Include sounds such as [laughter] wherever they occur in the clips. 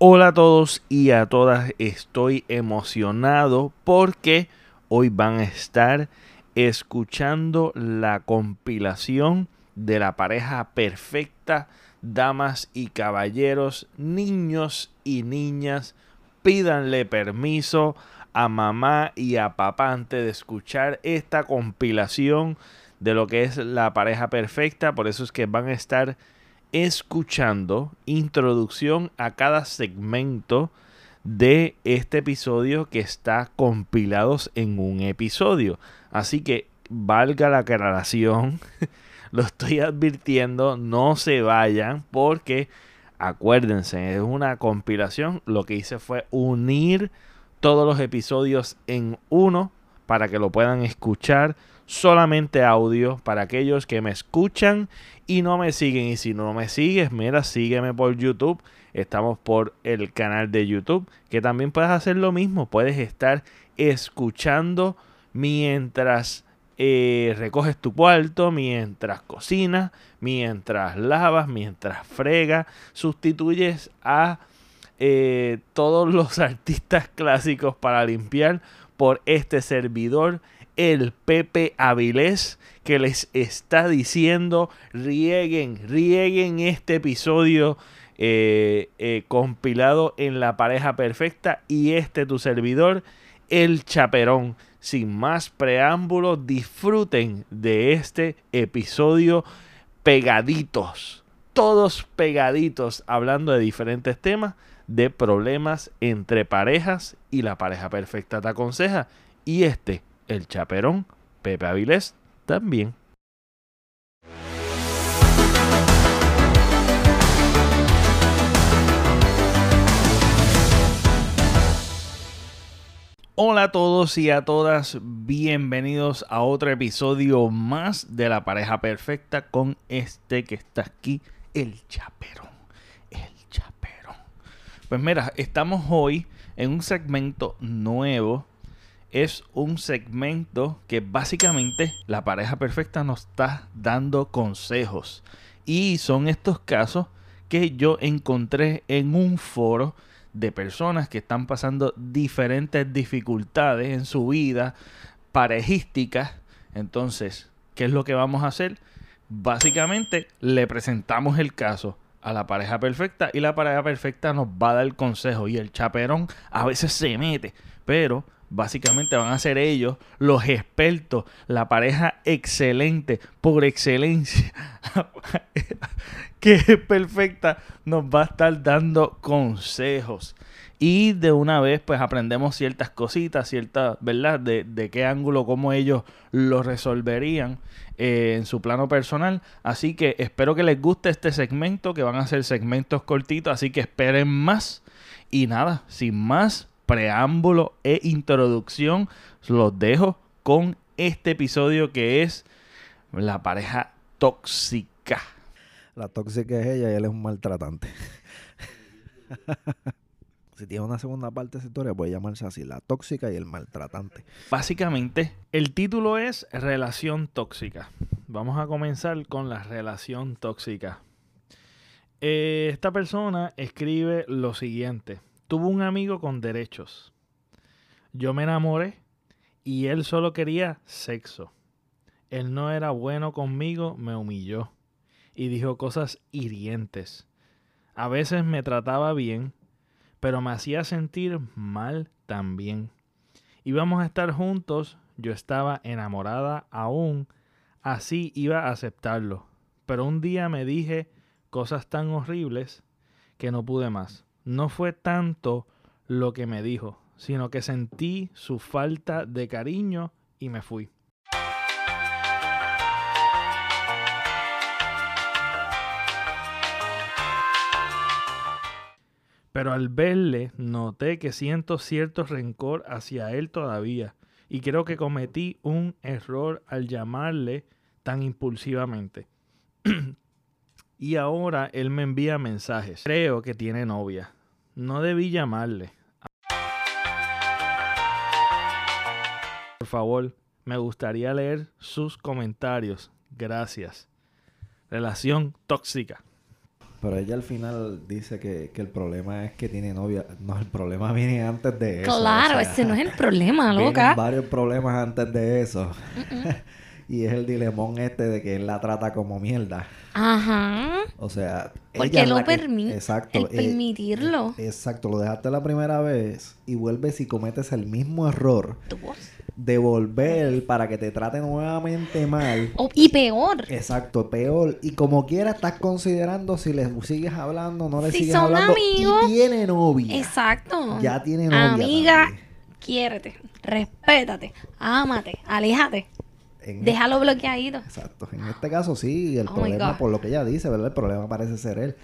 Hola a todos y a todas, estoy emocionado porque hoy van a estar escuchando la compilación de la pareja perfecta, damas y caballeros, niños y niñas, pídanle permiso a mamá y a papá antes de escuchar esta compilación de lo que es la pareja perfecta, por eso es que van a estar escuchando introducción a cada segmento de este episodio que está compilados en un episodio. Así que valga la aclaración, [laughs] lo estoy advirtiendo, no se vayan porque acuérdense, es una compilación. Lo que hice fue unir todos los episodios en uno para que lo puedan escuchar solamente audio para aquellos que me escuchan y no me siguen. Y si no me sigues, mira, sígueme por YouTube. Estamos por el canal de YouTube, que también puedes hacer lo mismo. Puedes estar escuchando mientras eh, recoges tu cuarto, mientras cocinas, mientras lavas, mientras fregas. Sustituyes a eh, todos los [laughs] artistas clásicos para limpiar por este servidor el Pepe Avilés que les está diciendo rieguen, rieguen este episodio eh, eh, compilado en la pareja perfecta y este tu servidor, el chaperón. Sin más preámbulos, disfruten de este episodio pegaditos, todos pegaditos, hablando de diferentes temas, de problemas entre parejas y la pareja perfecta te aconseja. Y este el chaperón Pepe Avilés también. Hola a todos y a todas, bienvenidos a otro episodio más de La pareja perfecta con este que está aquí, el chaperón, el chaperón. Pues mira, estamos hoy en un segmento nuevo es un segmento que básicamente la pareja perfecta nos está dando consejos. Y son estos casos que yo encontré en un foro de personas que están pasando diferentes dificultades en su vida parejísticas. Entonces, ¿qué es lo que vamos a hacer? Básicamente le presentamos el caso a la pareja perfecta y la pareja perfecta nos va a dar el consejo y el chaperón a veces se mete, pero Básicamente van a ser ellos los expertos, la pareja excelente, por excelencia, [laughs] que es perfecta, nos va a estar dando consejos. Y de una vez, pues aprendemos ciertas cositas, ciertas, ¿verdad? De, de qué ángulo, cómo ellos lo resolverían eh, en su plano personal. Así que espero que les guste este segmento, que van a ser segmentos cortitos, así que esperen más. Y nada, sin más, preámbulo e introducción, los dejo con este episodio que es la pareja tóxica. La tóxica es ella y él es un maltratante. [laughs] si tiene una segunda parte de esa historia, puede llamarse así, la tóxica y el maltratante. Básicamente, el título es Relación tóxica. Vamos a comenzar con la relación tóxica. Eh, esta persona escribe lo siguiente. Tuvo un amigo con derechos. Yo me enamoré y él solo quería sexo. Él no era bueno conmigo, me humilló y dijo cosas hirientes. A veces me trataba bien, pero me hacía sentir mal también. Íbamos a estar juntos, yo estaba enamorada aún, así iba a aceptarlo. Pero un día me dije cosas tan horribles que no pude más no fue tanto lo que me dijo, sino que sentí su falta de cariño y me fui. Pero al verle noté que siento cierto rencor hacia él todavía y creo que cometí un error al llamarle tan impulsivamente. [clears throat] y ahora él me envía mensajes. Creo que tiene novia. No debí llamarle. Por favor, me gustaría leer sus comentarios. Gracias. Relación tóxica. Pero ella al final dice que, que el problema es que tiene novia. No, el problema [laughs] viene antes de eso. Claro, o sea, ese no es el problema, [laughs] loca. varios problemas antes de eso. [laughs] y es el dilemón este de que él la trata como mierda. Ajá. O sea, Porque lo permite. Exacto. El eh, permitirlo. exacto, lo dejaste la primera vez y vuelves y cometes el mismo error voz. de volver para que te trate nuevamente mal. O- y peor. Exacto, peor. Y como quiera estás considerando si le sigues hablando, no le Si sigues son hablando. amigos. Y tiene novia. Exacto. Ya tiene novia Amiga, también. quiérete, respétate, ámate, aléjate. En- Déjalo bloqueadito. Exacto. En este caso sí, el Oh problema, por lo que ella dice, ¿verdad? El problema parece ser él.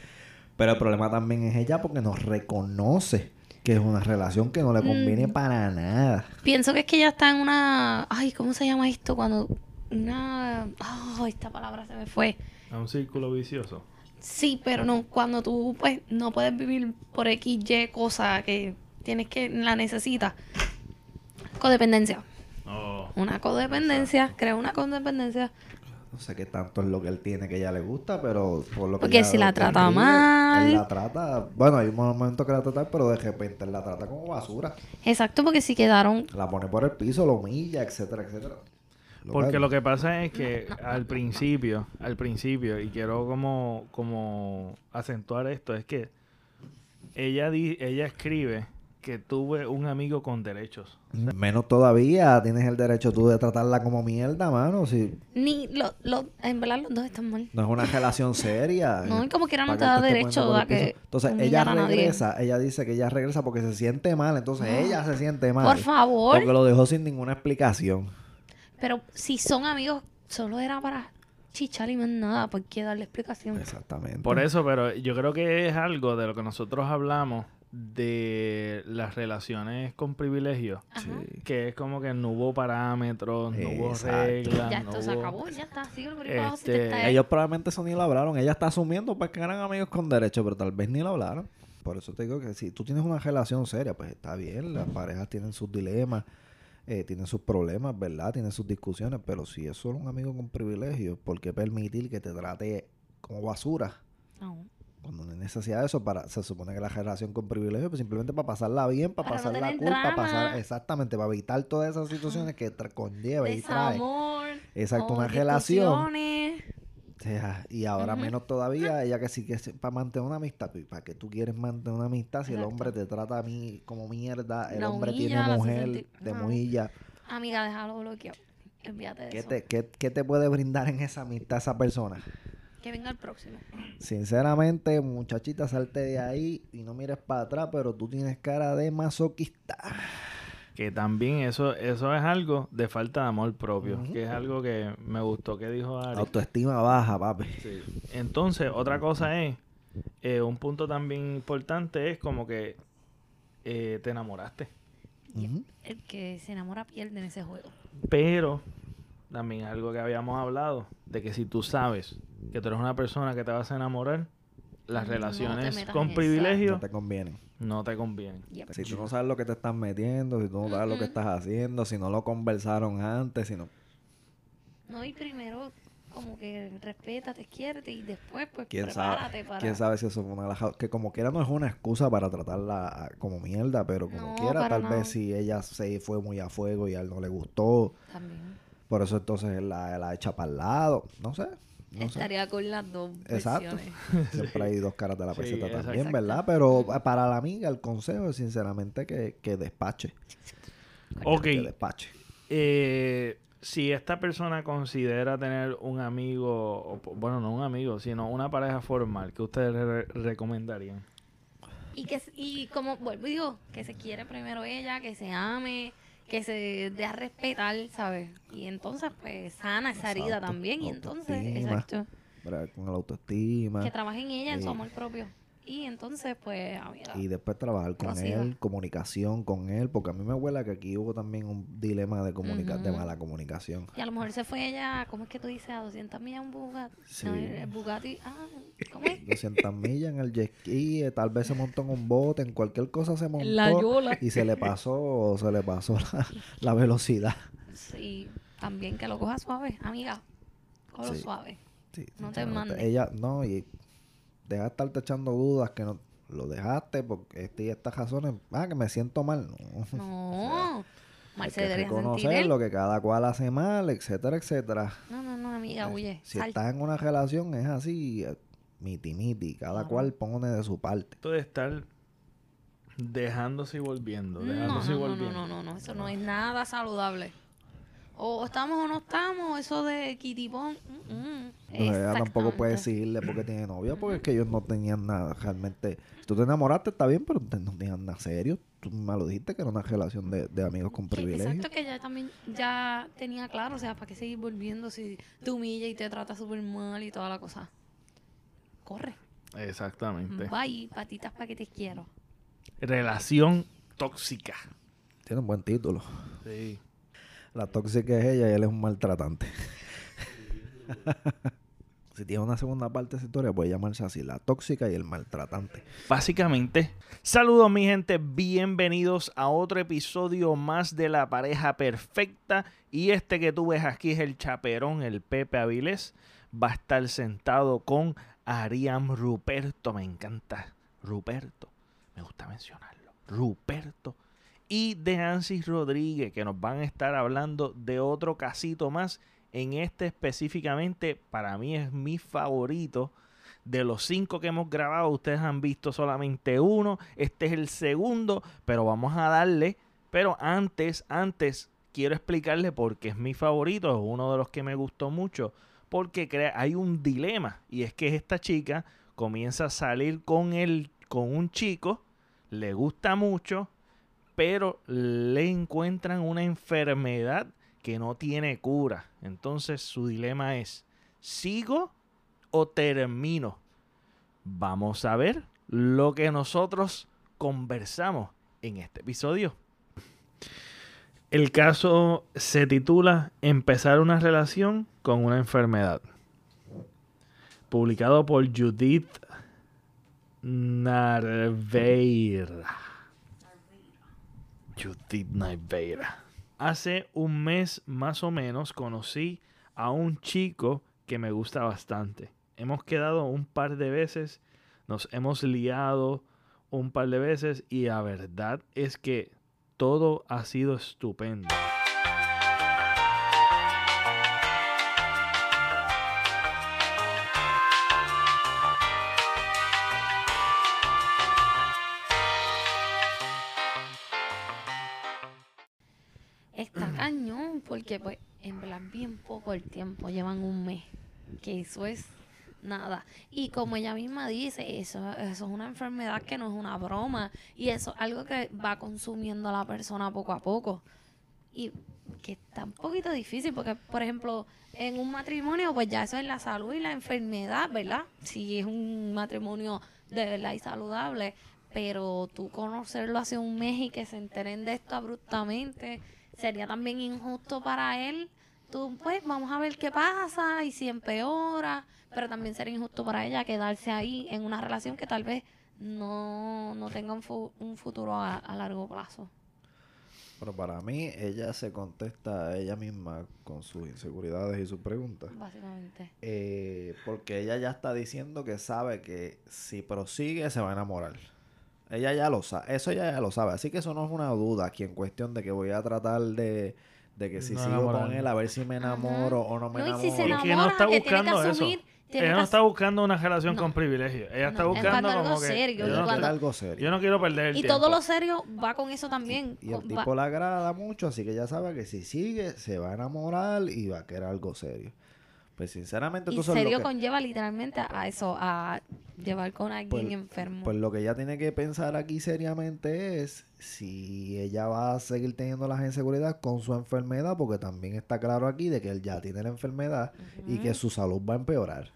Pero el problema también es ella porque nos reconoce que es una relación que no le conviene Mm. para nada. Pienso que es que ella está en una. Ay, ¿cómo se llama esto? Cuando. Una. Ay, esta palabra se me fue. A un círculo vicioso. Sí, pero no. Cuando tú, pues, no puedes vivir por X, Y cosa que tienes que. La necesitas. Codependencia. Oh, Una codependencia. Crea una codependencia. No sé qué tanto es lo que él tiene que ella le gusta, pero por lo que Porque ella si la trata mal. Él la trata... Bueno, hay un momento que la trata, pero de repente él la trata como basura. Exacto, porque si quedaron. La pone por el piso, lo humilla, etcétera, etcétera. Porque lo que pasa es que al principio, al principio, y quiero como, como acentuar esto, es que ella, di- ella escribe que tuve un amigo con derechos. Menos todavía tienes el derecho tú de tratarla como mierda, mano. Si Ni. Lo, lo, en verdad, los dos están mal. no es una relación seria. [laughs] No, y como quiera no te da derecho a que. Entonces ella nadie. regresa, ella dice que ella regresa porque se siente mal, entonces ella se siente mal. Por favor. Porque lo dejó sin ninguna explicación. Pero si son amigos, solo era para chichar y más nada. ¿Por qué darle explicación? Exactamente. Por eso, pero yo creo que es algo de lo que nosotros hablamos de las relaciones con privilegios. Sí. Que es como que no hubo parámetros, no hubo reglas. Ya no esto se acabó, ya está. Sigue si Este, está Ellos probablemente eso ni lo hablaron. Ella está asumiendo pues que eran amigos con derecho, pero tal vez ni lo hablaron. Por eso te digo que si tú tienes una relación seria, pues está bien. Las parejas tienen sus dilemas, eh, tienen sus problemas, ¿verdad? Tienen sus discusiones. Pero si es solo un amigo con privilegios, ¿por qué permitir que te trate como basura? No. Cuando no hay necesidad de eso, para, se supone que la relación con privilegios, pues simplemente para pasarla bien, para, Para no pasar la tener cool, para pasar, exactamente, para evitar todas esas situaciones que conlleva y trae. Exacto, una relación. y ahora menos todavía, ella que sí que es para mantener una amistad. ¿Y ¿Para qué tú quieres mantener una amistad si el hombre te trata a mí como mierda? El La hombre humilla, tiene mujer, sentir- te Ajá. humilla. Amiga, déjalo bloqueado. Envíate de ¿Qué eso. te, qué, qué te puede brindar en esa amistad esa persona? Que venga el próximo. Sinceramente, muchachita, salte de ahí y no mires para atrás, pero tú tienes cara de masoquista. Que también eso, eso es algo de falta de amor propio. Que es algo que me gustó que dijo Ari. Autoestima baja, papi. Sí. Entonces, otra cosa es, eh, un punto también importante es como que eh, te enamoraste. Ujú. El que se enamora pierde en ese juego. Pero también algo que habíamos hablado, de que si tú sabes que tú eres una persona que te vas a enamorar, las relaciones con privilegio No te conviene. no te convienen. Yep. Si tú no sabes lo que te estás metiendo, si tú no sabes lo que estás haciendo, si no lo conversaron antes, si no... No, y primero, como que respétate, quiérete y después, pues, ¿Quién prepárate sabe, para. quién sabe si eso fue una Que como quiera no es una excusa para tratarla como mierda, pero como No, quiera, tal nada. vez si ella se fue muy a fuego y a él no le gustó, También. por eso entonces él la, la echa para el lado, no sé. No sé. Estaría con las dos Exacto. versiones. [laughs] Siempre hay dos caras de la Sí, peseta exacto. también, Exacto. ¿verdad? Pero eh, para la amiga el consejo es sinceramente que, que despache. Ok, Que despache. eh, si esta persona considera tener un amigo, bueno, no un amigo, sino una pareja formal, ¿qué ustedes re- recomendarían? Y que y como vuelvo y digo, que se quiere primero ella, que se ame, que se dé a respetar, ¿sabes? Y entonces pues sana esa herida también y entonces, autoestima. exacto. Con la autoestima. que trabaje en ella, en su Sí. amor propio. Y entonces pues, amiga, Y después trabajar con él, comunicación con él, porque a mí me huele que aquí hubo también un dilema de comunica de mala comunicación. y a lo mejor se fue ella, ¿cómo es que tú dices? A 200 millas un Bugatti. Sí. No, el Bugatti, ah, ¿cómo es? 200 millas en el jet ski, eh, tal vez se montó en un bote, en cualquier cosa se montó La yola. y se le pasó, se le pasó la, la velocidad. Sí, también que lo coja suave, amiga. Sí. suave. Sí, No te sinceramente, mande. Ella, no, y deja de estarte echando dudas que no lo dejaste porque este y estas razones, ah, que me siento mal. No. [laughs] No. Mal Hay se que debería sentir reconocer él. lo que cada cual hace mal, etcétera, etcétera. No, no, no, amiga, huye. Si estás en una relación es así, eh, miti miti, cada cual pone de su parte. Esto de estar dejándose y volviendo, dejándose no, y no, no, volviendo. no, no, no, eso no es nada saludable. O estamos o no estamos, eso de kitipón. mm, mm. Ella tampoco puede exigirle porque tiene novia, porque es que ellos no tenían nada realmente. Si tú te enamoraste, está bien, pero no tenían nada serio. Tú me lo dijiste que era una relación de, de amigos con privilegio. Exacto, que ya también ya tenía claro, o sea, ¿para qué seguir volviendo si te humilla y te trata súper mal y toda la cosa? Corre. Exactamente. Bye, patitas para que te quiero. Relación tóxica. Tiene un buen título. Sí. La tóxica es ella y él es un maltratante. [laughs] si tiene una segunda parte de esa historia, puede llamarse así, la tóxica y el maltratante. Básicamente, saludos mi gente, bienvenidos a otro episodio más de La Pareja Perfecta. Y este que tú ves aquí es el chaperón, el Pepe Avilés. Va a estar sentado con Ariam Ruperto, me encanta. Ruperto, me gusta mencionarlo. Ruperto. Y de Ansis Rodríguez, que nos van a estar hablando de otro casito más. En este específicamente, para mí es mi favorito. De los cinco que hemos grabado, ustedes han visto solamente uno. Este es el segundo, pero vamos a darle. Pero antes, antes, quiero explicarle por qué es mi favorito. Es uno de los que me gustó mucho. Porque hay un dilema. Y es que esta chica comienza a salir con, el, con un chico. Le gusta mucho. Pero le encuentran una enfermedad que no tiene cura. Entonces su dilema es, ¿sigo o termino? Vamos a ver lo que nosotros conversamos en este episodio. El caso se titula Empezar una relación con una enfermedad. Publicado por Judith Narveira. Judith Narveira. Hace un mes más o menos conocí a un chico que me gusta bastante. Hemos quedado un par de veces, nos hemos liado un par de veces y la verdad es que todo ha sido estupendo. Tiempo, llevan un mes, que eso es nada. Y como ella misma dice, eso, eso es una enfermedad que no es una broma, y eso es algo que va consumiendo a la persona poco a poco. Y que está un poquito difícil, porque por ejemplo, en un matrimonio, pues ya eso es la salud y la enfermedad, ¿verdad? Si es un matrimonio de verdad y saludable, pero tú conocerlo hace un mes y que se enteren de esto abruptamente, sería también injusto para él. Tú, pues, vamos a ver qué pasa y si empeora, pero también sería injusto para ella quedarse ahí en una relación que tal vez no, no tenga un, fu- un futuro a, a largo plazo. Pero para mí, ella se contesta a ella misma con sus inseguridades y sus preguntas. Básicamente. Eh, porque ella ya está diciendo que sabe que si prosigue se va a enamorar. Ella ya lo sabe, eso ella ya lo sabe. Así que eso no es una duda aquí en cuestión de que voy a tratar de, de que si No sigo con él a ver si me enamoro o no me No, y enamoro. si se enamora, que no está que que buscando eso. asumir, tiene Ella que no está buscando una relación No. con privilegio. Ella está buscando algo como que serio, yo y no, Ella cuando- algo serio. yo no quiero perder el Y tiempo. todo lo serio va con eso también. Y el con- tipo va- le agrada mucho, así que ella sabe que si sigue, se va a enamorar y va a querer algo serio. Pues sinceramente, y tú sabes serio lo que, conlleva literalmente a eso, a llevar con alguien Pues- enfermo. pues lo que ella tiene que pensar aquí seriamente es si ella va a seguir teniendo las inseguridades con su enfermedad, porque también está claro aquí de que él ya tiene la enfermedad y que su salud va a empeorar.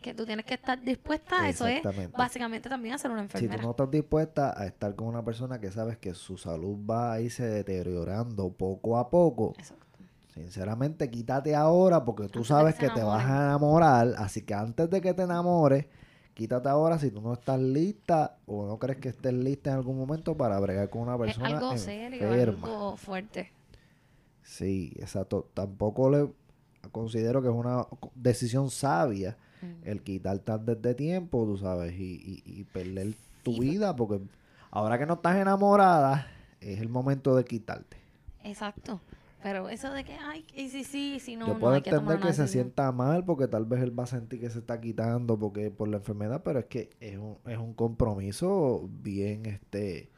que tú tienes que estar dispuesta a eso es básicamente también a ser una Si enfermera. tú no estás dispuesta a estar con una persona que sabes que su salud va a irse deteriorando poco a poco, Exacto. Sinceramente, quítate ahora porque tú Antes sabes que te vas a enamorar. Así que antes de que te enamores, quítate ahora si tú no estás lista o no crees que estés lista en algún momento para bregar con una Es persona algo serio, enferma. algo fuerte. Sí, exacto. Tampoco le considero que es una decisión sabia Mm. el quitarte antes de tiempo, tú sabes, y, y, y perder tu vida, porque ahora que no estás enamorada, es el momento de quitarte. Exacto. Pero eso de que, ay, y sí, sí, si no, Yo no puedo hay que tomar entender que se decisión. sienta mal porque tal vez él va a sentir que se está quitando porque por la enfermedad, pero es que es un, es un compromiso bien este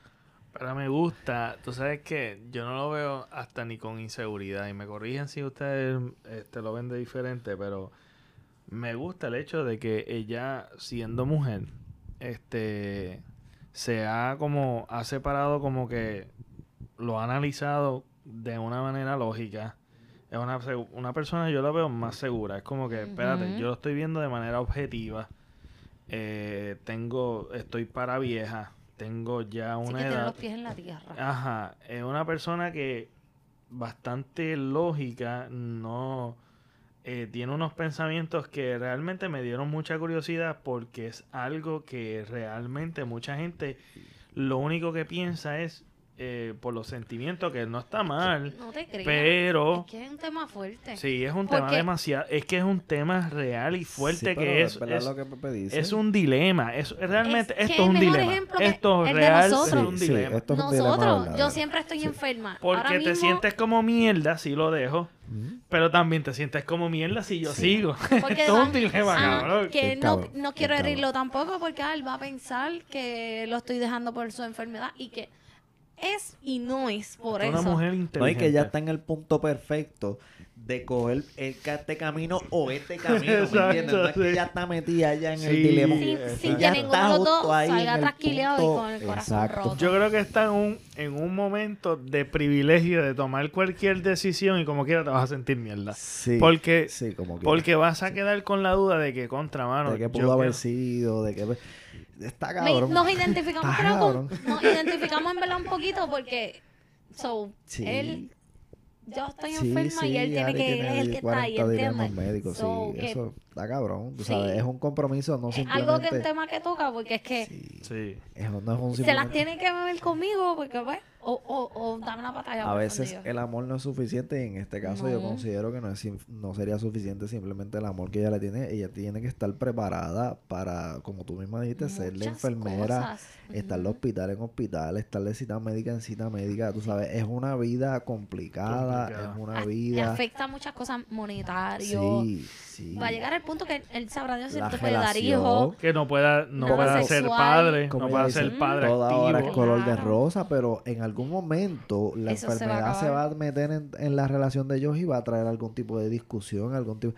Pero me gusta, tú sabes que yo no lo veo hasta ni con inseguridad y me corrigen si ustedes este, lo ven de diferente, pero me gusta el hecho de que ella siendo mujer, este, se ha como, ha separado como que lo ha analizado de una manera lógica. Es una, una persona, yo la veo más segura. Es como que, espérate, yo lo estoy viendo de manera objetiva. Eh, tengo, estoy para vieja. Tengo ya una que tiene edad. los pies en la tierra. Ajá, es una persona que bastante lógica, no eh, tiene unos pensamientos que realmente me dieron mucha curiosidad porque es algo que realmente mucha gente lo único que piensa es eh, por los sentimientos que no está mal, No te creas. pero Es que es un tema fuerte. sí es un tema demasiado, es que es un tema real y fuerte Sí, que es, es, lo que Pepe dice. es un dilema, es realmente Es esto es un dilema, esto real es un Sí, sí, dilema. esto es un dilema Nosotros, yo siempre estoy enferma. Porque Ahora te mismo, sientes como mierda si lo dejo, Ujú. pero también te sientes como mierda si yo Sí. sigo. Porque [laughs] Esto es un dilema, ah, cabrón. Que no, quiero herirlo tampoco porque ah, él va a pensar que lo estoy dejando por su enfermedad y que es y no es por Una eso. mujer No, y inteligente. que ya está en el punto perfecto de coger el- este camino o este [laughs] camino, ¿me Exacto, entiendes? No es que ya está metida ya en el dilema. Sin, sin que Ya ninguno dos ahí salga trasquileado y con el corazón exacto. roto. Yo creo que está en un, en un momento de privilegio de tomar cualquier decisión y como quiera te vas a sentir mierda. Sí, Porque- sí, como Porque vas a quedar con la duda de que contra mano. de que pudo haber sido, de que está Me- cabrón. nos identificamos, Está creo, con- cabrón. nos identificamos en verdad un poquito porque so, Sí. él yo estoy Sí, enferma y él tiene que él es el que está ahí, 40 dilemas ¿entiendes? médicos, So, sí, que eso está cabrón, tú Sí. sabes, es un compromiso, no es simplemente... algo que un tema que toca porque es que Sí, Sí. es- no es un se las tiene que beber conmigo porque pues o, o, o dame una batalla A veces el amor no es suficiente y en este caso yo considero que no, es, no sería suficiente simplemente el amor que ella le tiene. Ella tiene que estar preparada para, como tú misma dijiste, ser la Muchas enfermera, cosas. estar de Ujú. hospital en hospital, estar de cita médica en cita médica. Tú sabes, es una vida complicada, Complicada. es una A- le vida... afecta muchas cosas monetarios Sí, sí. va a llegar al punto que él sabrá Dios si La te puede dar hijos Que no pueda, no pueda ser padre, Como no pueda dice, ser padre Toda hora es activo. color de rosa, pero en algún momento la Eso se va a enfermedad se va, a meter en, en la relación de ellos y va a traer algún tipo de discusión, algún tipo...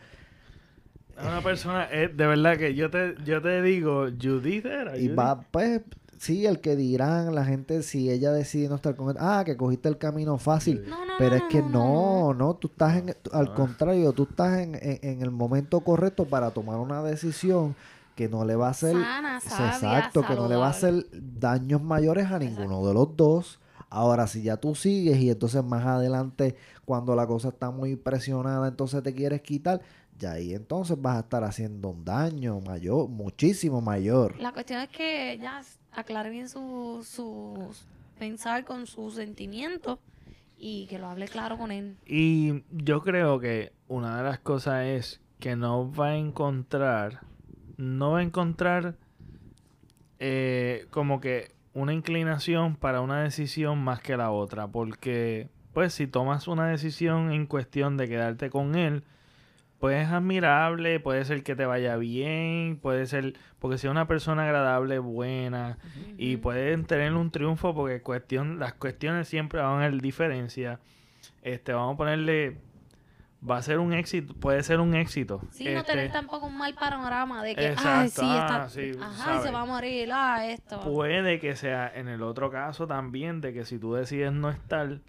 Es una persona, es de verdad que yo te, yo te digo, Judith era. Y Judith. va, pues, sí, el que dirán la gente si ella decide no estar con él. Ah, que cogiste el camino fácil. No, no, Pero no, es que no, no, no, tú estás en, al Ah. contrario, tú estás en, en- en el momento correcto para tomar una decisión que no le va a hacer, Sana, sabia, exacto, que no le va a hacer daños mayores a ninguno de los dos. Ahora, si ya tú sigues y entonces más adelante, cuando la cosa está muy presionada, entonces te quieres quitar, ya ahí entonces vas a estar haciendo un daño mayor, muchísimo mayor. La cuestión es que ya aclare bien su, su pensar con sus sentimientos y que lo hable claro con él. Y yo creo que una de las cosas es que no va a encontrar, no va a encontrar eh, como que una inclinación para una decisión más que la otra, porque pues si tomas una decisión en cuestión de quedarte con él, pues es admirable, puede ser que te vaya bien, puede ser, porque sea una persona agradable, buena, y Ujú. pueden tener un triunfo porque cuestión, las cuestiones siempre van a haber diferencia. Este, vamos a ponerle, va a ser un éxito, puede ser un éxito. Sí, no Este, tener tampoco un mal panorama de que, ay, Exacto, sí, ah, está, sí, ajá, y se va a morir, ah, esto. Puede que sea en el otro caso también de que si tú decides no estar,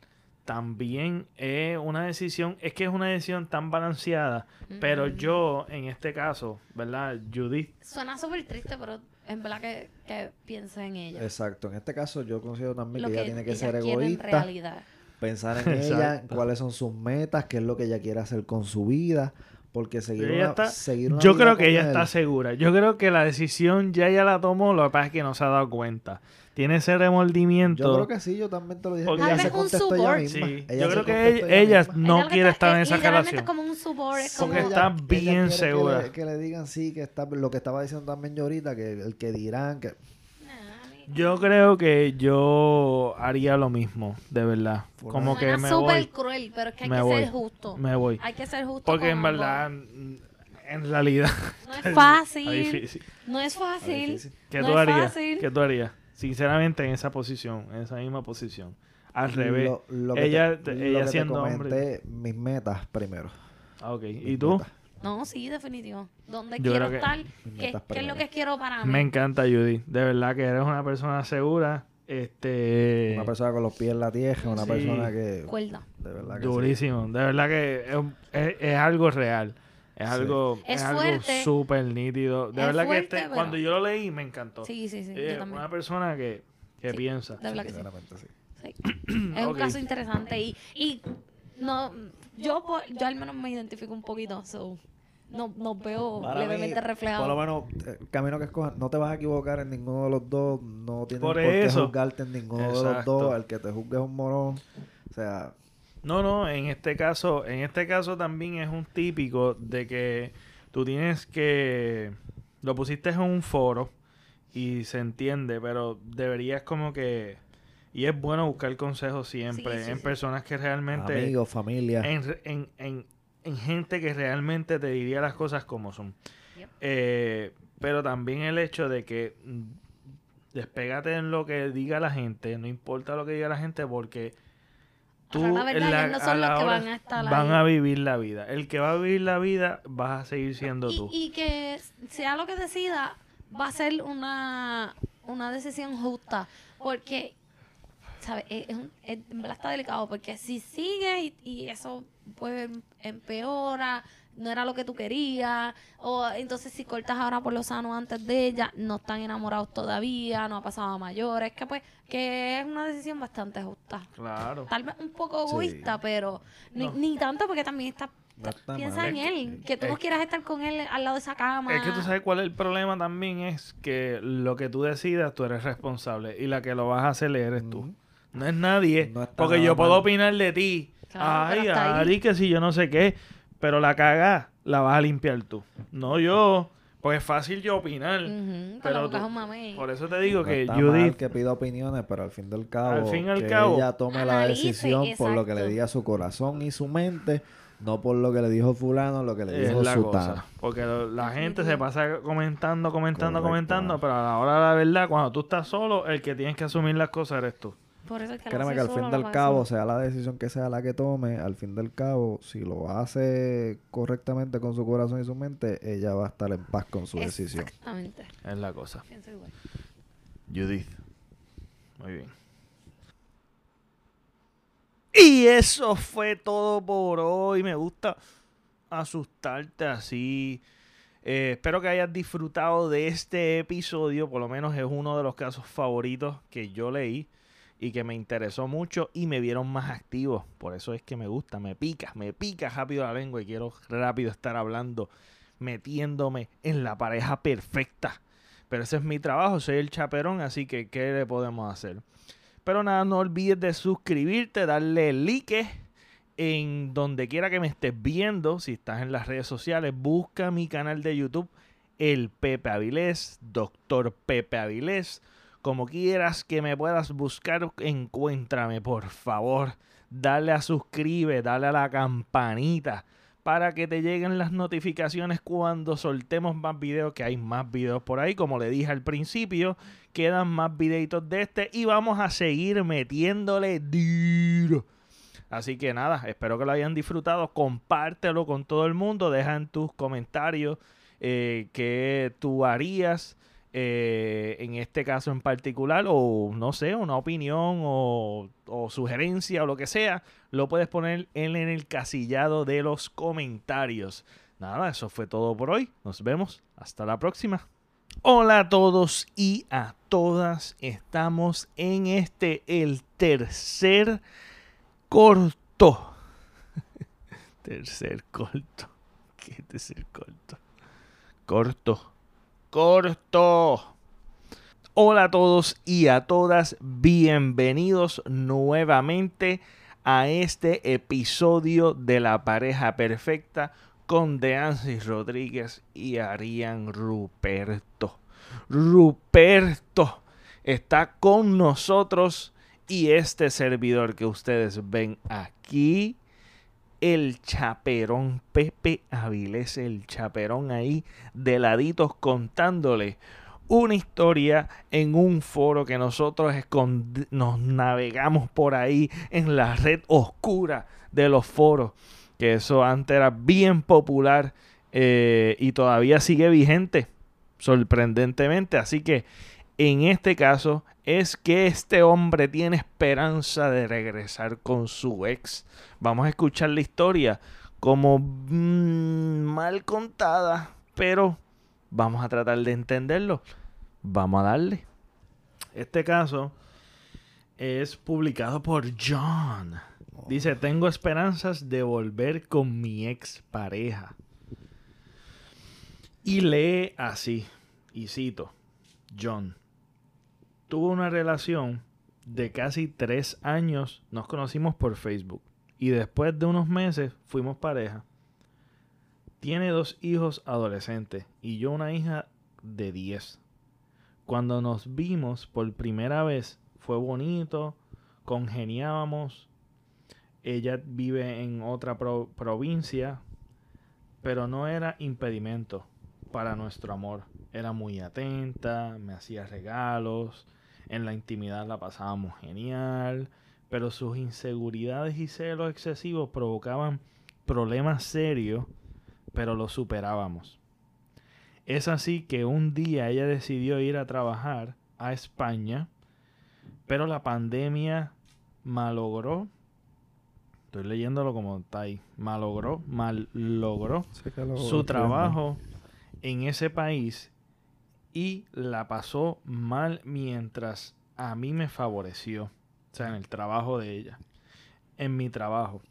también es una decisión, es que es una decisión tan balanceada, pero yo en este caso, ¿verdad? Judith, Suena súper triste, pero en verdad que, que piense en ella. Exacto, en este caso yo considero también Lo que que ella tiene que ella ser en egoísta, realidad. pensar en [laughs] ella, cuáles son sus metas, qué es lo que ella quiere hacer con su vida, Porque seguir Ella una, está- seguir una Yo vida creo que ella él- está segura. Yo creo que la decisión ya ella la tomó, lo que pasa es que no se ha dado cuenta. Tiene ese remordimiento. Yo creo que sí, yo también te lo dije. Que Tal vez un support. misma. Sí, Ella yo creo que ella, ella no que quiere está- estar en es esa relación. como un support, es como... Porque está bien quiere que segura. le- Que le, digan sí, que está lo que estaba diciendo también yo ahorita, que el que dirán que Yo creo que yo haría lo mismo, de verdad. Como que Suena me súper voy. cruel, pero es que hay Me que voy. ser justo. Me voy. Hay que ser justo Porque en verdad, mm, en realidad, No es [laughs] fácil. difícil. No es fácil. ¿Qué No tú es harías? fácil. ¿Qué tú harías? Sinceramente, en esa posición, en esa misma posición. Al revés. Lo, lo que Ella- te, ella lo que te siendo comenté, mis metas primero. Ah, ok. ¿Y tú? metas. No, sí, definitivo. ¿Dónde Yo quiero estar? ¿Qué, es lo que quiero para mí? Me encanta, Judy. De verdad que eres una persona segura. Este. Una persona con los pies en la tierra, una Sí. persona que... Cuerda. De verdad que sí. Durísimo. De verdad que es, es- es algo real. Es Sí. algo Es es algo súper nítido. De Es verdad fuerte, que este, pero- cuando yo lo leí me encantó. Sí, sí, sí. Eh, yo también. una persona que, que Sí. piensa. De verdad que sí. Sinceramente, sí. Sí. Es un caso interesante y, y no, yo, yo al menos me identifico un poquito, so, no, nos veo Para levemente mí, Por lo menos, eh, el camino que escojas, no te vas a equivocar en ninguno de los dos. No tienes Por por, qué juzgarte en ninguno de los dos. El que te juzgue es un morón. O sea, No, no, en este caso, en este caso también es un típico de que tú tienes que lo pusiste en un foro y se entiende, pero deberías como que y es bueno buscar consejos siempre Sí, sí, en sí. personas que realmente amigos, familia. en, en, en, en gente que realmente te diría las cosas como son. Yep. Eh, pero también el hecho de que mm, despégate en lo que diga la gente, no importa lo que diga la gente, porque tú la verdad, la- no son los que van a estar van ahí. a vivir la vida. El que va a vivir la vida vas a seguir siendo Y, tú. y que sea lo que decida, va a ser una, una decisión justa, porque, ¿sabes? Es, es un- es- está delicado, porque si sigues y, y eso pues empeora, no era lo que tú querías, o entonces si cortas ahora por lo sano antes de ella, no están enamorados todavía, no ha pasado a mayores, que pues, que es una decisión bastante justa. Claro. Tal vez un poco Sí. egoísta, pero ni, No. ni tanto porque también está está Piensa mal. en él, que tú no quieras estar con él al lado de esa cama. Es que tú sabes cuál es el problema también es que lo que tú decidas tú eres responsable y la que lo vas a hacer eres tú. No es nadie. No porque yo puedo mal. opinar de ti. Claro, Ay. Ari, que si yo no sé qué. Pero la caga la vas a limpiar tú. No yo. Pues es fácil yo opinar. Ujú, pero pero tú-. Por eso te digo No que está mal Judith. que pida opiniones, pero al fin del cabo, Al fin y al que cabo, ella tome la decisión por lo que le diga su corazón y su mente, no por lo que le dijo fulano, lo que le Es dijo la sutano. cosa. Porque lo- la gente se pasa comentando, comentando, Correcto. comentando. Pero a la hora de la verdad, cuando tú estás solo, el que tienes que asumir las cosas eres tú. Por eso es que Créeme que al fin del cabo, sea la decisión que sea la que tome, al fin del cabo, si lo hace correctamente con su corazón y su mente, ella va a estar en paz con su decisión. Exactamente. Es la cosa. Pienso igual. Judith. Muy bien. Y eso fue todo por hoy. Me gusta asustarte así. Eh, espero que hayas disfrutado de este episodio. Por lo menos es uno de los casos favoritos que yo leí y que me interesó mucho y me vieron más activos. Por eso es que me gusta, me pica, me pica rápido la lengua y quiero rápido estar hablando, metiéndome en la pareja perfecta. Pero ese es mi trabajo, soy el chaperón, así que ¿qué le podemos hacer? Pero nada, no olvides de suscribirte, darle like en donde quiera que me estés viendo. Si estás en las redes sociales, busca mi canal de YouTube, El Pepe Avilés, Doctor Pepe Avilés. Como quieras que me puedas buscar, encuéntrame, por favor. Dale a suscribe, dale a la campanita para que te lleguen las notificaciones cuando soltemos más videos, que hay más videos por ahí, como le dije al principio, quedan más videitos de este y vamos a seguir metiéndole duro. Así que nada, espero que lo hayan disfrutado, compártelo con todo el mundo, deja en tus comentarios eh, qué tú harías eh, en este caso en particular, o no sé, una opinión o, sugerencia o lo que sea, lo puedes poner en, en el casillado de los comentarios. Nada, eso fue todo por hoy. Nos vemos. Hasta la próxima. Hola a todos y a todas. Estamos en este, el tercer corto. [laughs] tercer corto. ¿Qué decir corto? Corto. Corto. Hola a todos y a todas. Bienvenidos nuevamente a este episodio de La Pareja Perfecta con Deansis Rodríguez y Arián Ruperto. Ruperto está con nosotros y este servidor que ustedes ven aquí, el chaperón Pepe Avilés, el chaperón ahí de laditos contándole una historia en un foro que nosotros nos navegamos por ahí en la red oscura de los foros, que eso antes era bien popular eh, y todavía sigue vigente, sorprendentemente. Así que en este caso es que este hombre tiene esperanza de regresar con su ex. Vamos a escuchar la historia como mm, mal contada, pero vamos a tratar de entenderlo. Vamos a darle. Este caso es publicado por John. Dice, tengo esperanzas de volver con mi ex pareja. Y lee así, y cito, John tuvo una relación de casi tres años. Nos conocimos por Facebook. Y después de unos meses fuimos pareja. Tiene dos hijos adolescentes y yo una hija de 10. Cuando nos vimos por primera vez fue bonito, congeniábamos. Ella vive en otra provincia, pero no era impedimento para nuestro amor. Era muy atenta, me hacía regalos, en la intimidad la pasábamos genial, pero sus inseguridades y celos excesivos provocaban problemas serios, pero los superábamos. Es así que un día ella decidió ir a trabajar a España, pero la pandemia malogró, estoy leyéndolo como está ahí, malogró, malogró su trabajo en ese país y la pasó mal mientras a mí me favoreció. O sea, en el trabajo de ella. En mi trabajo.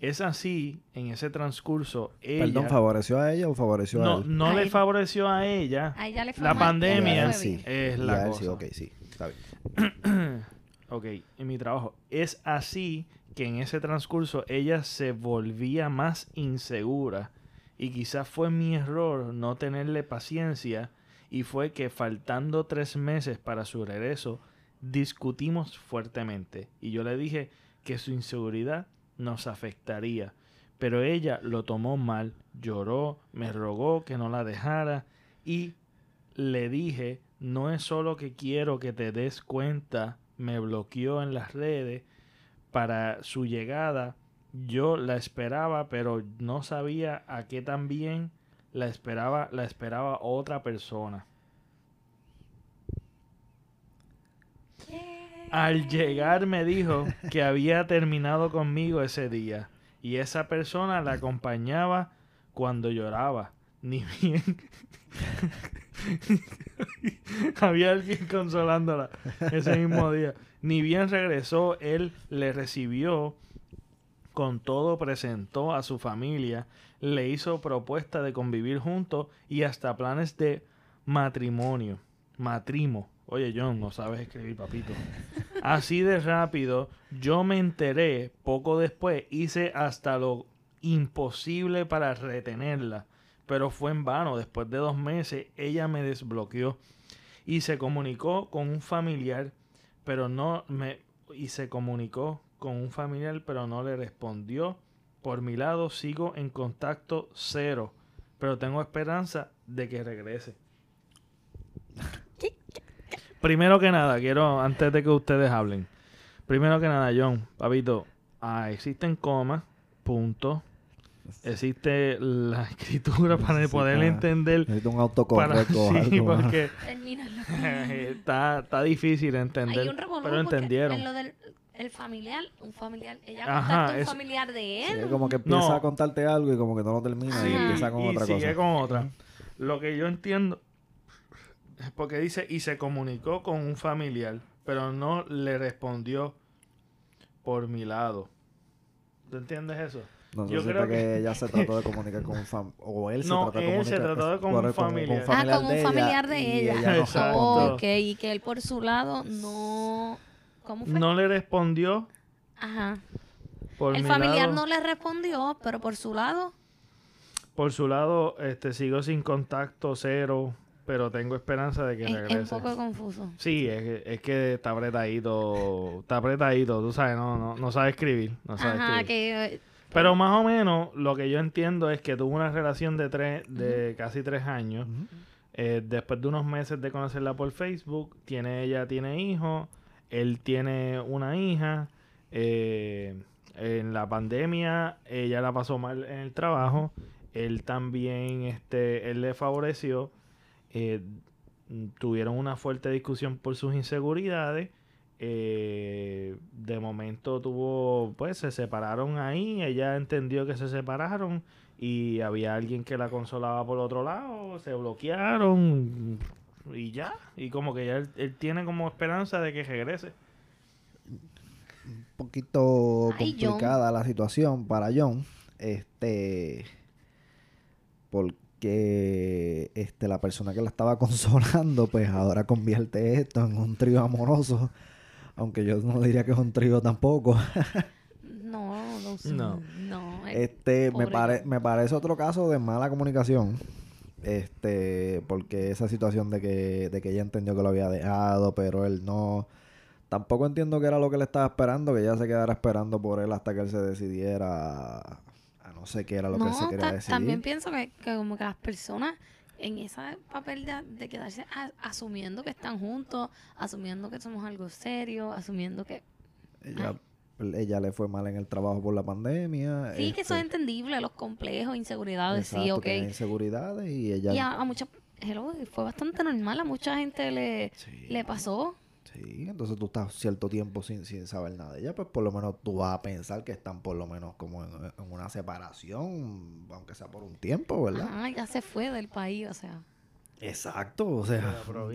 Es así, en ese transcurso, ella... Perdón, ¿favoreció a ella o favoreció a él? No le favoreció a ella. A ella le la pandemia sí. es la cosa. Sí, ok, sí. Está bien. [clears throat] ok, en mi trabajo. Es así que en ese transcurso ella se volvía más insegura. Y quizás fue mi error no tenerle paciencia y fue que faltando tres meses para su regreso, discutimos fuertemente. Y yo le dije que su inseguridad nos afectaría, pero ella lo tomó mal, lloró, me rogó que no la dejara y le dije, no es solo que quiero que te des cuenta, me bloqueó en las redes para su llegada, yo la esperaba, pero no sabía a qué también la esperaba, la esperaba otra persona. Al llegar me dijo que había terminado conmigo ese día y esa persona la acompañaba cuando lloraba. Ni bien. [laughs] había alguien consolándola ese mismo día. Ni bien regresó, él le recibió con todo, presentó a su familia le hizo propuesta de convivir juntos y hasta planes de matrimonio. Matrimo. Oye, John, no sabes escribir, papito. [laughs] Así de rápido, yo me enteré poco después, hice hasta lo imposible para retenerla, pero fue en vano. Después de dos meses, ella me desbloqueó y se comunicó con un familiar, pero no me y se comunicó con un familiar, pero no le respondió por mi lado sigo en contacto cero, pero tengo esperanza de que regrese. Primero que nada, quiero, antes de que ustedes hablen, primero que nada, John, papito, ah, existen comas, punto. Existe la [laughs] escritura para poder entender. Necesito un autocorrecto. [laughs] sí, porque [laughs] está, está difícil entender. pero entendieron el familiar, un familiar, ella Ajá, un familiar de él. como que empieza a contarte algo y como que no lo termina y empieza con otra sigue cosa. con otra. Lo que yo entiendo es porque dice y se comunicó con un familiar, pero no le respondió por mi lado. ¿Tú entiendes eso? No Yo creo que... que- ella se [laughs] trató de comunicar con un fam... O él se No, trató de él se comunicar trató de con un con- familiar. Ah, con un de familiar de y ella. no Exacto. respondió. ok, y que él por su lado no... ¿Cómo fue? No le respondió Ajá. por El mi familiar lado. no le respondió, pero por su lado... Por su lado, este, sigo sin contacto, cero, pero tengo esperanza de que Es, es regrese. un poco confuso. Sí, es que, es que está apretadito, está apretadito, tú sabes, no, no, no sabe escribir, no sabe Ajá, escribir. que... eh, Pero más o menos lo que yo entiendo es que tuvo una relación de tres, de casi tres años. Eh, después de unos meses de conocerla por Facebook, tiene ella tiene hijos, él tiene una hija. eh, en la pandemia ella la pasó mal en el trabajo. Él también, este, él le favoreció. eh, tuvieron una fuerte discusión por sus inseguridades. eh, de momento tuvo, pues se separaron ahí. Ella entendió que se separaron y había alguien que la consolaba por otro lado, se bloquearon y ya. Y como que ya él, él tiene como esperanza de que regrese. un poquito Ay, John. complicada la situación para John. Este. Porque este, la persona que la estaba [laughs] consolando, pues ahora convierte esto en un trío amoroso. Aunque yo no diría que es un trío tampoco. [laughs] No, no sé. No. No. eh, Este, me, pare- me parece otro caso de mala comunicación. Este, porque esa situación de que, de que ella entendió que lo había dejado, pero él no. Tampoco entiendo que era lo que le estaba esperando, que ella se quedara esperando por él hasta que él se decidiera a no sé qué era lo que él se quería decidir. también pienso que, que como que las personas en ese papel de, de quedarse a- asumiendo que están juntos, asumiendo que somos algo serio, asumiendo que... Ella, ella le fue mal en el trabajo por la pandemia. Sí, que eso es este, entendible, los complejos, inseguridades, sí, ok. tenía inseguridades y ella... Y a, a muchas... hello, fue bastante normal, a mucha gente le, Sí. le pasó. Sí, entonces tú estás cierto tiempo sin, sin saber nada de ella, pues por lo menos tú vas a pensar que están por lo menos como en, en una separación, aunque sea por un tiempo, ¿verdad? Ajá, ya se fue del país, o sea. Exacto, o sea,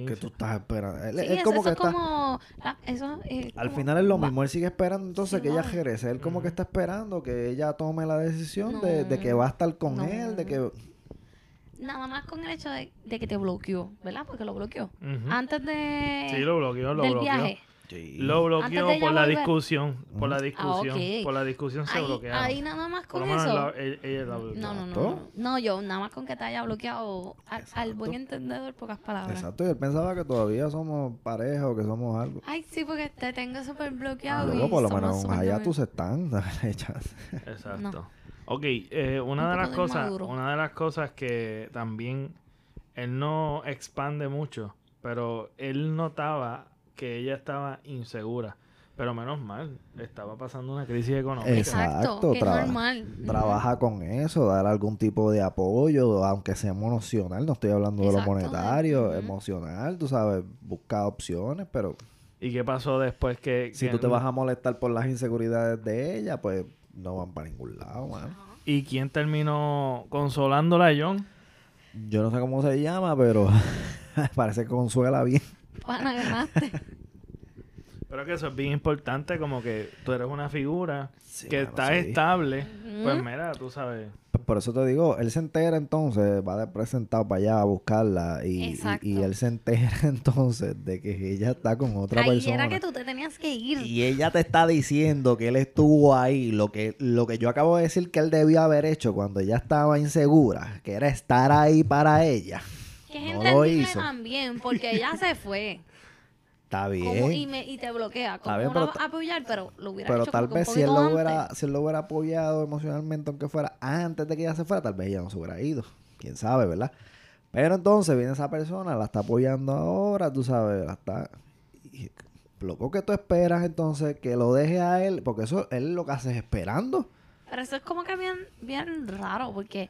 que tú estás esperando. Él- Sí, él eso, como eso que es está, como... ah, eso es al como- final es lo mismo, él sigue esperando entonces Sí, que ella regrese, él como que está esperando que ella tome la decisión de, de que va a estar con no. él, de que... Nada más con el hecho de, de que te bloqueó, ¿verdad? Porque lo bloqueó. Antes de... Sí, lo bloqueó, lo del bloqueó. viaje. Lo bloqueó por la discusión, por la Ujú. discusión, por la discusión se Ahí, bloquearon. ahí nada más con eso. la- ella, ella la bloqueó. No, no, no, no. No, yo nada más con que te haya bloqueado al, buen entendedor, pocas palabras. Exacto, y él pensaba que todavía somos pareja o que somos algo. Ay, sí, porque te tengo súper bloqueado. Luego y por lo menos allá tú se están. [laughs] Exacto. No. Ok, eh, una Un de las cosas, una de las cosas que también él no expande mucho, pero él notaba que ella estaba insegura. Pero menos mal, estaba pasando una crisis económica. Exacto, que traba- normal. Trabaja con eso, dar algún tipo de apoyo, aunque sea emocional, no estoy hablando de lo monetario, emocional, tú sabes, busca opciones, pero ¿Y qué pasó después que... si que- tú te vas a molestar por las inseguridades de ella, pues no van para ningún lado, man. ¿Y quién terminó consolándola a John? Yo no sé cómo se llama, pero [laughs] parece que consuela bien. Pana, ganaste. [laughs] Pero que eso es bien importante, como que tú eres una figura Sí, que está sí. estable. Pues mira, tú sabes. Por eso te digo, él se entera entonces, va de presentado para allá a buscarla y, y él se entera [laughs] entonces de que ella está con otra Ahí persona. era que tú te tenías que ir. Y ella te está diciendo que él estuvo ahí, lo que, lo que yo acabo de decir que él debió haber hecho cuando ella estaba insegura, que era estar ahí para ella. Que es no lo hizo. también, porque ella se fue. Está Como- y, bien. me, y te bloquea. Como bien, pero vas a apoyar, pero lo hubiera Pero hecho tal vez si él, lo hubiera, si él lo hubiera apoyado emocionalmente, aunque fuera antes de que ella se fuera, tal vez ella no se hubiera ido. Quién sabe, ¿verdad? Pero entonces viene esa persona, la está apoyando ahora, tú sabes, la está... y Loco que tú esperas entonces que lo deje a él, porque eso él lo que hace es esperando. Pero eso es como que bien, bien raro, porque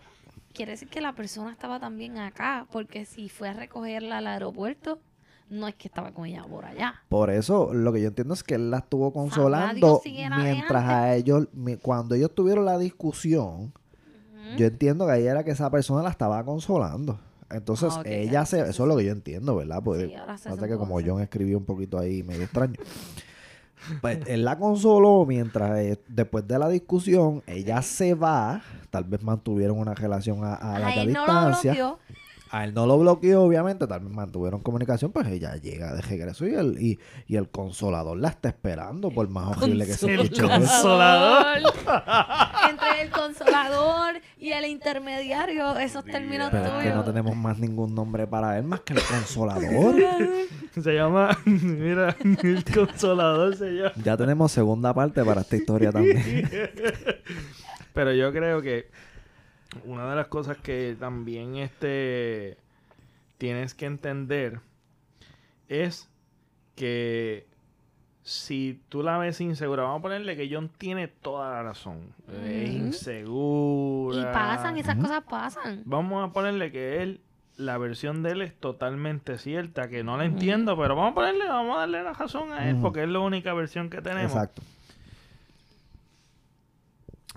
quiere decir que la persona estaba también acá, porque si fue a recogerla al aeropuerto, no es que estaba con ella por allá. Por eso lo que yo entiendo es que él la estuvo consolando mientras a ellos, cuando ellos tuvieron la discusión, yo entiendo que ahí era que esa persona la estaba consolando. Entonces Ah, ella se, eso es lo que yo entiendo, ¿verdad? Pues Sí, ahora pasa que como. John escribió un poquito ahí medio extraño. [laughs] Pues él la consoló mientras eh, después de la discusión ella se va, tal vez mantuvieron una relación a, a A larga él no lo distancia. bloqueó. A él no lo bloqueó, obviamente, tal vez mantuvieron comunicación, pues ella llega de regreso y el, y, y el consolador la está esperando, por más horrible que se El consolador. [laughs] Entre el consolador y el intermediario, esos términos Pero es que no tenemos más ningún nombre para él más que el consolador. [laughs] Se llama, [laughs] mira, el consolador se llama. ya tenemos segunda parte para esta historia también. Pero yo creo que una de las cosas que también este tienes que entender es que si tú la ves insegura, vamos a ponerle que John tiene toda la razón. Es insegura. Y pasan, esas cosas pasan. Vamos a ponerle que él, la versión de él es totalmente cierta, que no la entiendo, pero vamos a ponerle, vamos a darle la razón a él, porque es la única versión que tenemos. Exacto.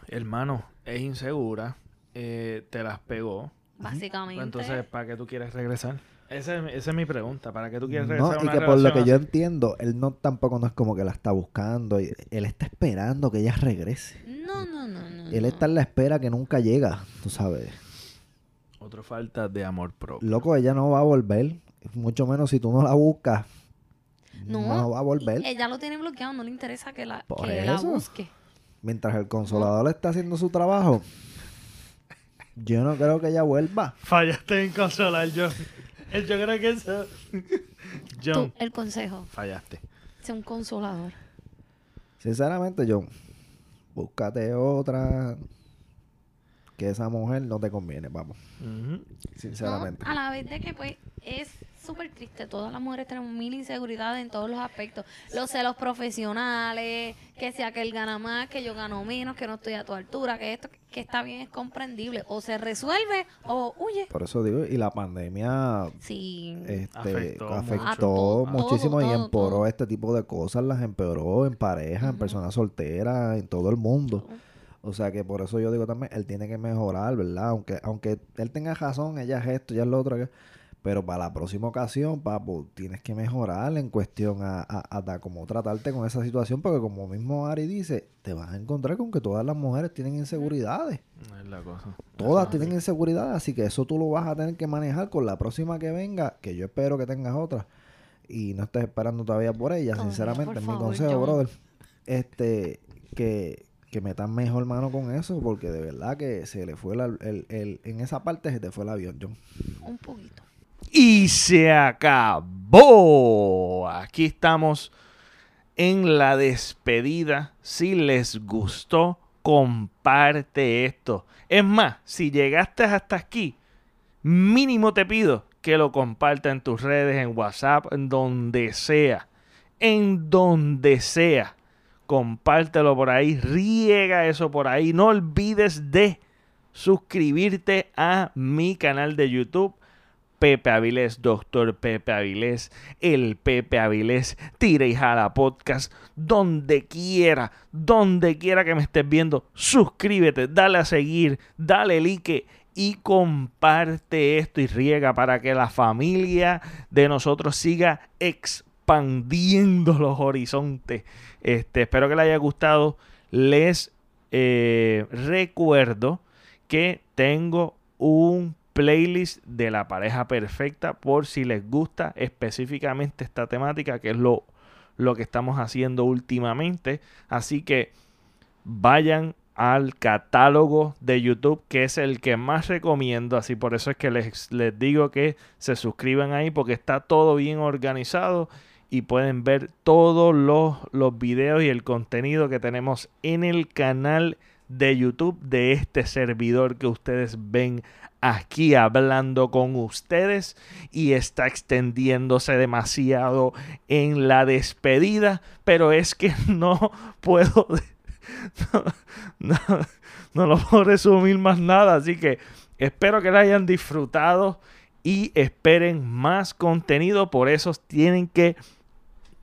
Hermano, es insegura, eh, te las pegó. Básicamente. Entonces, ¿para qué tú quieres regresar? Esa es, esa es mi pregunta. ¿Para qué tú quieres No, regresar a y que por lo que yo entiendo, él no tampoco no es como que la está buscando. Él está esperando que ella regrese. no, no, no, no. Él no. está en la espera que nunca llega, tú sabes. Otra falta de amor propio. Loco, ella no va a volver. Mucho menos si tú no la buscas. No, No, va a volver. Ella lo tiene bloqueado, no le interesa que la, Por que la busque. Mientras el consolador está haciendo su trabajo, yo no creo que ella vuelva. Fallaste en consolar, John. Yo creo que eso... John, Tú, el consejo, fallaste. sea un consolador. Sinceramente, John, búscate otra. Que esa mujer no te conviene, vamos. Sinceramente. No, a la vez de que pues es súper triste. Todas las mujeres tenemos mil inseguridades en todos los aspectos. Los celos profesionales, que sea que él gana más, que yo gano menos, que no estoy a tu altura, que esto que está bien es comprendible. O se resuelve o huye. Por eso digo, y la pandemia Sí. este, Afectó afectó, mucho. A todo, muchísimo y empeoró todo. este tipo de cosas, las empeoró en pareja, en personas solteras, en todo el mundo. O sea que por eso yo digo también, él tiene que mejorar, ¿verdad? Aunque, aunque él tenga razón, ella es esto, ella es lo otro. que- Pero para la próxima ocasión, papo, tienes que mejorar en cuestión a, a, a cómo tratarte con esa situación, porque como mismo Ari dice, te vas a encontrar con que todas las mujeres tienen inseguridades. Es la cosa. Todas Eso tienen así. inseguridades, así que eso tú lo vas a tener que manejar con la próxima que venga, que yo espero que tengas otra. Y no estés esperando todavía por ella, sinceramente, por es mi favor, consejo, brother. Este, que, que metas mejor mano con eso, porque de verdad que se le fue la- el, el- en esa parte se te fue el avión, John. Un poquito. Y se acabó. Aquí estamos en la despedida. Si les gustó, comparte esto. Es más, si llegaste hasta aquí, mínimo te pido que lo compartas en tus redes, en WhatsApp, en donde sea. En donde sea. Compártelo por ahí, riega eso por ahí. No olvides de suscribirte a mi canal de YouTube. Pepe Avilés, Doctor Pepe Avilés, el Pepe Avilés, Tira y Jala Podcast, donde quiera, donde quiera que me estés viendo, suscríbete, dale a seguir, dale like y comparte esto y riega para que la familia de nosotros siga expandiendo [laughs] los horizontes. Este, espero que les haya gustado. Les eh, recuerdo que tengo un playlist de la pareja perfecta por si les gusta específicamente esta temática que es lo, lo que estamos haciendo últimamente así que vayan al catálogo de YouTube que es el que más recomiendo así por eso es que les, les digo que se suscriban ahí porque está todo bien organizado y pueden ver todos los, los videos y el contenido que tenemos en el canal de YouTube de este servidor que ustedes ven aquí hablando con ustedes y está extendiéndose demasiado en la despedida, pero es que [laughs] no puedo [laughs] no, no, lo puedo resumir más nada, así que espero que la hayan disfrutado y esperen más contenido, por eso tienen que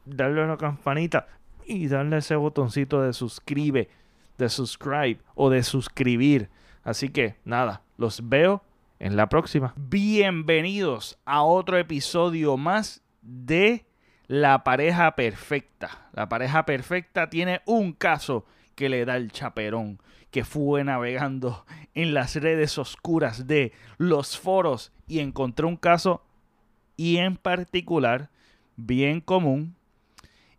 darle a la campanita y darle ese botoncito de suscribe, de subscribe o de suscribir. Así que nada, los veo en la próxima. Bienvenidos a otro episodio más de la pareja perfecta. La pareja perfecta tiene un caso que le da el chaperón, que fue navegando en las redes oscuras de los foros y encontró un caso y en particular bien común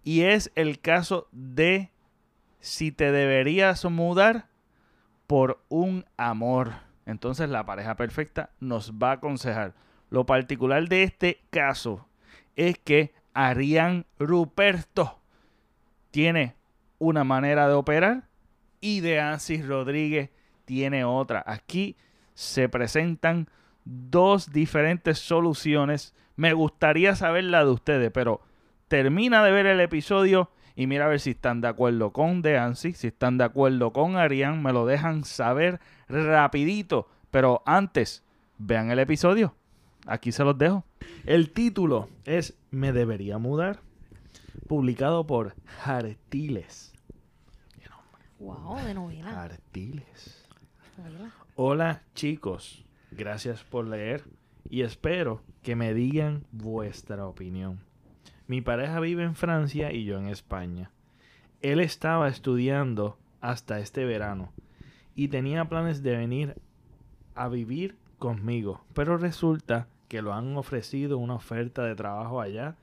y es el caso de si te deberías mudar por un amor. Entonces la pareja perfecta nos va a aconsejar. Lo particular de este caso es que Arián Ruperto tiene una manera de operar y de Ansis Rodríguez tiene otra. Aquí se presentan dos diferentes soluciones. Me gustaría saber la de ustedes, pero termina de ver el episodio y mira a ver si están de acuerdo con Deancy, si están de acuerdo con Arián, me lo dejan saber rapidito. Pero antes, vean el episodio. Aquí se los dejo. El título es Me debería mudar, publicado por Jartiles. Wow, de novela. Jartiles. novela. Hola chicos, gracias por leer y espero que me digan vuestra opinión. Mi pareja vive en Francia y yo en España. Él estaba estudiando hasta este verano y tenía planes de venir a vivir conmigo, pero resulta que lo han ofrecido una oferta de trabajo allá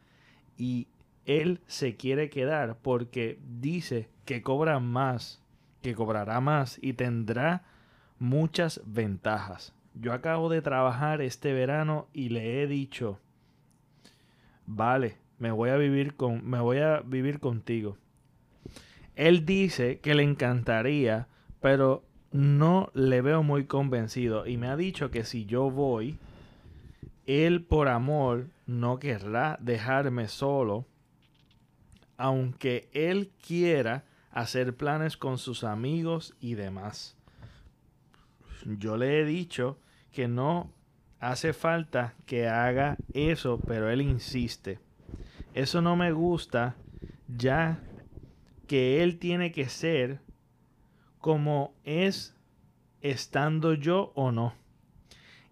y él se quiere quedar porque dice que cobra más, que cobrará más y tendrá muchas ventajas. Yo acabo de trabajar este verano y le he dicho, vale, me voy a vivir con, me voy a vivir contigo. Él dice que le encantaría, pero no le veo muy convencido y me ha dicho que si yo voy, él por amor no querrá dejarme solo, aunque él quiera hacer planes con sus amigos y demás. Yo le he dicho que no hace falta que haga eso, pero él insiste. Eso no me gusta, ya que él tiene que ser como es estando yo o no.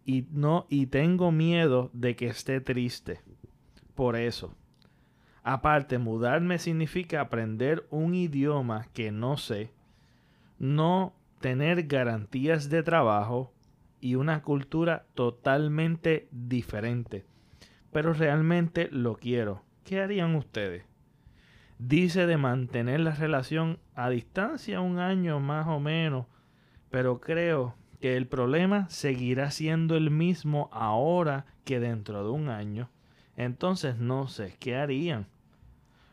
Y no y tengo miedo de que esté triste. Por eso. Aparte, mudarme significa aprender un idioma que no sé, no tener garantías de trabajo y una cultura totalmente diferente. Pero realmente lo quiero. ¿Qué harían ustedes? Dice de mantener la relación a distancia un año más o menos, pero creo que el problema seguirá siendo el mismo ahora que dentro de un año. Entonces no sé qué harían.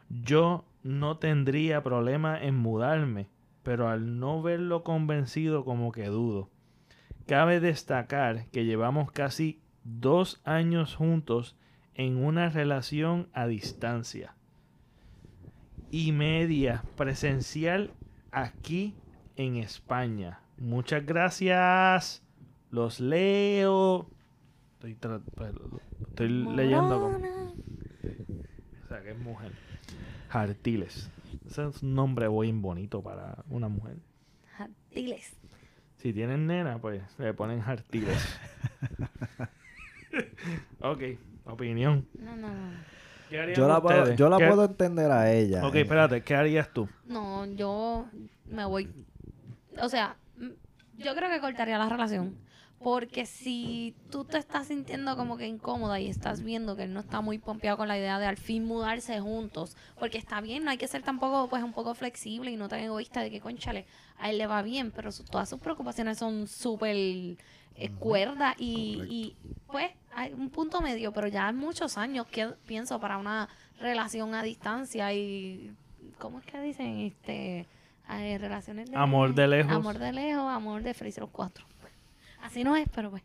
Yo no tendría problema en mudarme, pero al no verlo convencido como que dudo. Cabe destacar que llevamos casi dos años juntos en una relación a distancia y media presencial aquí en España. Muchas gracias. Los leo. Estoy, estoy leyendo como... O sea, que es mujer. Jartiles. Ese es un nombre bien bonito para una mujer. Jartiles. Si tienen nena, pues le ponen Jartiles. [laughs] ok, opinión. No, no, no. ¿Qué harían Yo la, puedo, ustedes? yo la ¿Qué- puedo entender a ella. Ok, eh. espérate, ¿qué harías tú? No, yo me voy. O sea, mm, yo creo que cortaría la relación. Porque si tú te estás sintiendo como que incómoda y estás viendo que él no está muy pompeado con la idea de al fin mudarse juntos, porque está bien, no hay que ser tampoco pues un poco flexible y no tan egoísta de que, conchale, a él le va bien, pero su- todas sus preocupaciones son súper eh, cuerdas y, y, pues hay un punto medio, pero ya en muchos años que pienso para una relación a distancia y ¿cómo es que dicen? Este eh, relaciones de Amor de lejos. Amor de lejos, amor de Freezer los cuatro. Así no es, pero pues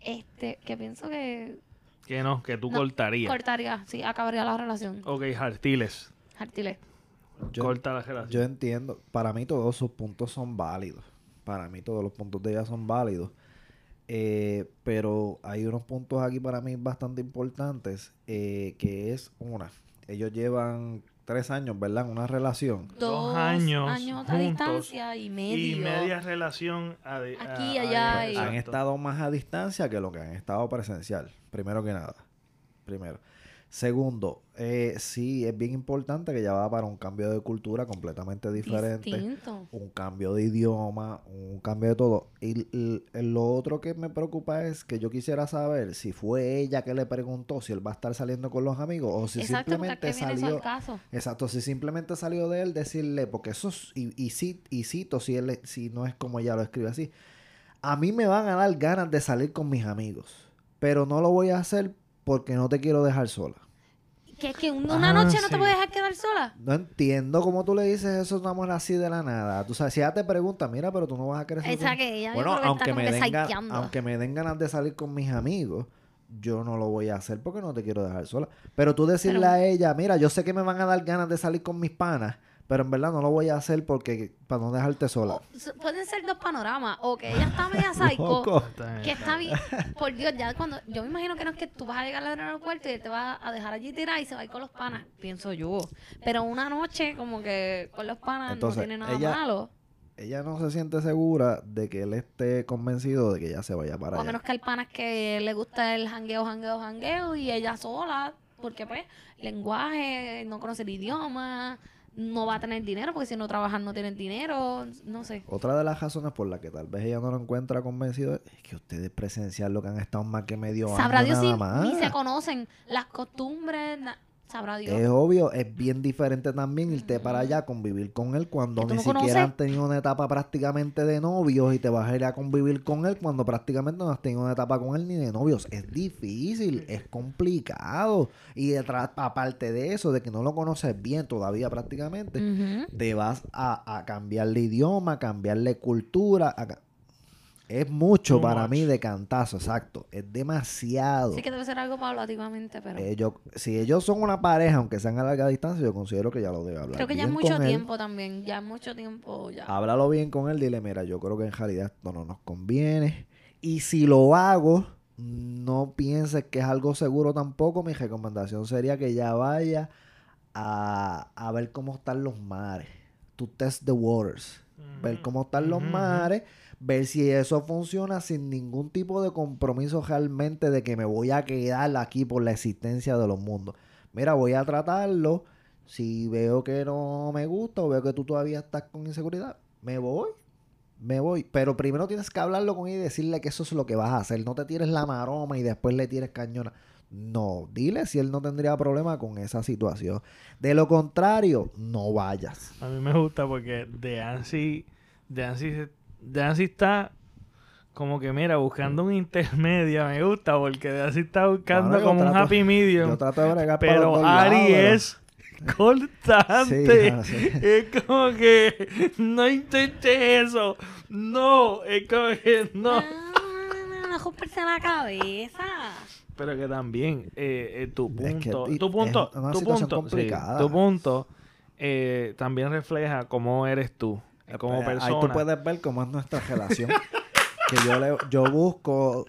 este que pienso que Que no, que tú No, cortarías. cortaría, sí, acabaría la relación. ok, Jartiles. Artile. Yo- Corta la relación. Yo entiendo. Para mí todos sus puntos son válidos. Para mí todos los puntos de ella son válidos. Eh, pero hay unos puntos aquí para mí bastante importantes. eh, que es una. Ellos llevan tres años, ¿verdad? En una relación. Dos años a juntos distancia y medio. y media relación a de- a- Aquí, a- allá a- y- Han estado más a distancia que lo que han estado presencial. Primero que nada. Primero. Segundo, eh, sí, es bien importante que ya va para un cambio de cultura completamente diferente. Distinto. Un cambio de idioma, un cambio de todo. Y lo otro que me preocupa es que yo quisiera saber si fue ella que le preguntó si él va a estar saliendo con los amigos o si Exacto, simplemente salió... al caso. Exacto, si simplemente salió de él decirle, porque eso es, y, y, y cito si él si no es como ella lo escribe así, a mí me van a dar ganas de salir con mis amigos, pero no lo voy a hacer porque no te quiero dejar sola. Que, que un- una Ah, noche no sí. te puedes dejar quedar sola. No entiendo cómo tú le dices eso a un amor así de la nada. Tú sabes, si ella te pregunta, mira, pero tú no vas a querer salir Esa con-". que ella Bueno, aunque me, den ga- psycheando. aunque me den ganas de salir con mis amigos, yo no lo voy a hacer porque no te quiero dejar sola. Pero tú decirle Pero- a ella, mira, yo sé que me van a dar ganas de salir con mis panas, pero en verdad no lo voy a hacer porque para no dejarte sola. O- s- pueden ser dos panoramas. O que ella está media [laughs] psycho. Que está bien. Por Dios, ya cuando. Yo me imagino que no es que tú vas a llegar al aeropuerto y él te va a dejar allí tirar y se va a ir con los panas. Pienso yo. Pero una noche, como que con los panas Entonces, no tiene nada ella- malo. Ella no se siente segura de que él esté convencido de que ella se vaya para O a allá. menos que al panas que le gusta el jangueo, jangueo, jangueo y ella sola. Porque, pues, lenguaje, no conoce el idioma, no va a tener dinero porque si no trabajan no tienen dinero. No sé. Otra de las razones por las que tal vez ella no lo encuentra convencido es que ustedes presencian lo que han estado más que medio Sabrá año Dios si nada más. ni se conocen las costumbres. Sabrá Dios. Es obvio, es bien diferente también irte para allá, convivir con él cuando ni siquiera han tenido una etapa prácticamente de novios y te vas a ir a convivir con él cuando prácticamente no has tenido una etapa con él ni de novios. Es difícil, es complicado. Y detrás, aparte de eso, de que no lo conoces bien todavía prácticamente, te vas a, a cambiarle idioma, cambiarle cultura. a es mucho Too para much. mí de cantazo, exacto. Es demasiado. Sí que debe ser algo paulativamente, pero Ellos, si ellos son una pareja, aunque sean a larga distancia, yo considero que ya lo debe hablar. creo que ya es mucho él. tiempo también. Ya es mucho tiempo ya. Háblalo bien con él, dile, mira, yo creo que en realidad esto no nos conviene. Y si lo hago, no pienses que es algo seguro tampoco. Mi recomendación sería que ya vaya a, a ver cómo están los mares. To test the waters. Ver cómo están los mares. Ver si eso funciona sin ningún tipo de compromiso realmente de que me voy a quedar aquí por la existencia de los mundos. Mira, voy a tratarlo. Si veo que no me gusta o veo que tú todavía estás con inseguridad, me voy. Me voy. Pero primero tienes que hablarlo con ella y decirle que eso es lo que vas a hacer. No te tires la maroma y después le tires cañona. No, dile si él no tendría problema con esa situación. De lo contrario, no vayas. A mí me gusta porque de Ansi, de Ansi, de Ansi está como que, mira, buscando un intermedio. Me gusta porque de Ansi está buscando como un happy medium. Yo trato de bregar para los Pero Ari lados, pero- es cortante. Sí, sí. [laughs] Es como que no intentes eso. No, es como que no. Ah, no romperse la cabeza. Pero que también eh, eh, tu Es que punto, tu punto, es una tu punto, sí, tu punto eh, también refleja cómo eres tú como Pues, persona. Ahí tú puedes ver cómo es nuestra relación. [laughs] que yo le, yo busco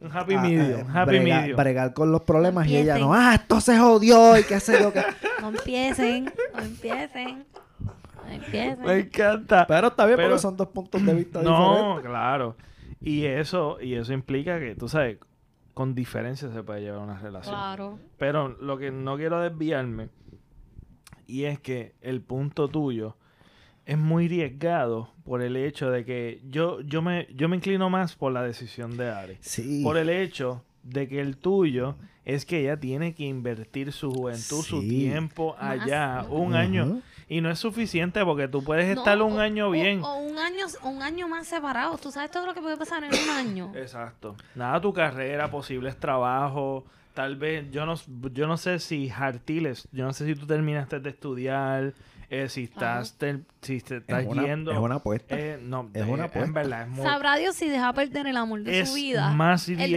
Un happy a- medium, a- un happy brega- medium. bregar con los problemas y ella no, ah, esto se jodió y qué sé yo qué. [laughs] No empiecen, no empiecen. No empiecen. Me encanta. Pero está bien Pero- porque son dos puntos de vista [clears throat] No, diferentes. claro. Y eso, y eso implica que, tú sabes, con diferencia se puede llevar una relación. Claro. Pero lo que no quiero desviarme, y es que el punto tuyo es muy arriesgado por el hecho de que yo, yo, me, yo me inclino más por la decisión de Ari. Sí. Por el hecho de que el tuyo es que ella tiene que invertir su juventud, su tiempo Más. allá, un año. Y no es suficiente porque tú puedes No, estar un o- año bien. O, un año o un año más separados. Tú sabes todo lo que puede pasar en un año. [coughs] Exacto. Nada, tu carrera, posibles trabajos, tal vez, yo no, yo no sé si Hartiles, yo no sé si tú terminaste de estudiar, eh, si estás, ter- si te estás es, una, yendo. es una apuesta. eh, no, es eh, una En apuesta. verdad, es muy, Sabrá Dios si deja perder el amor de es su vida. más El real-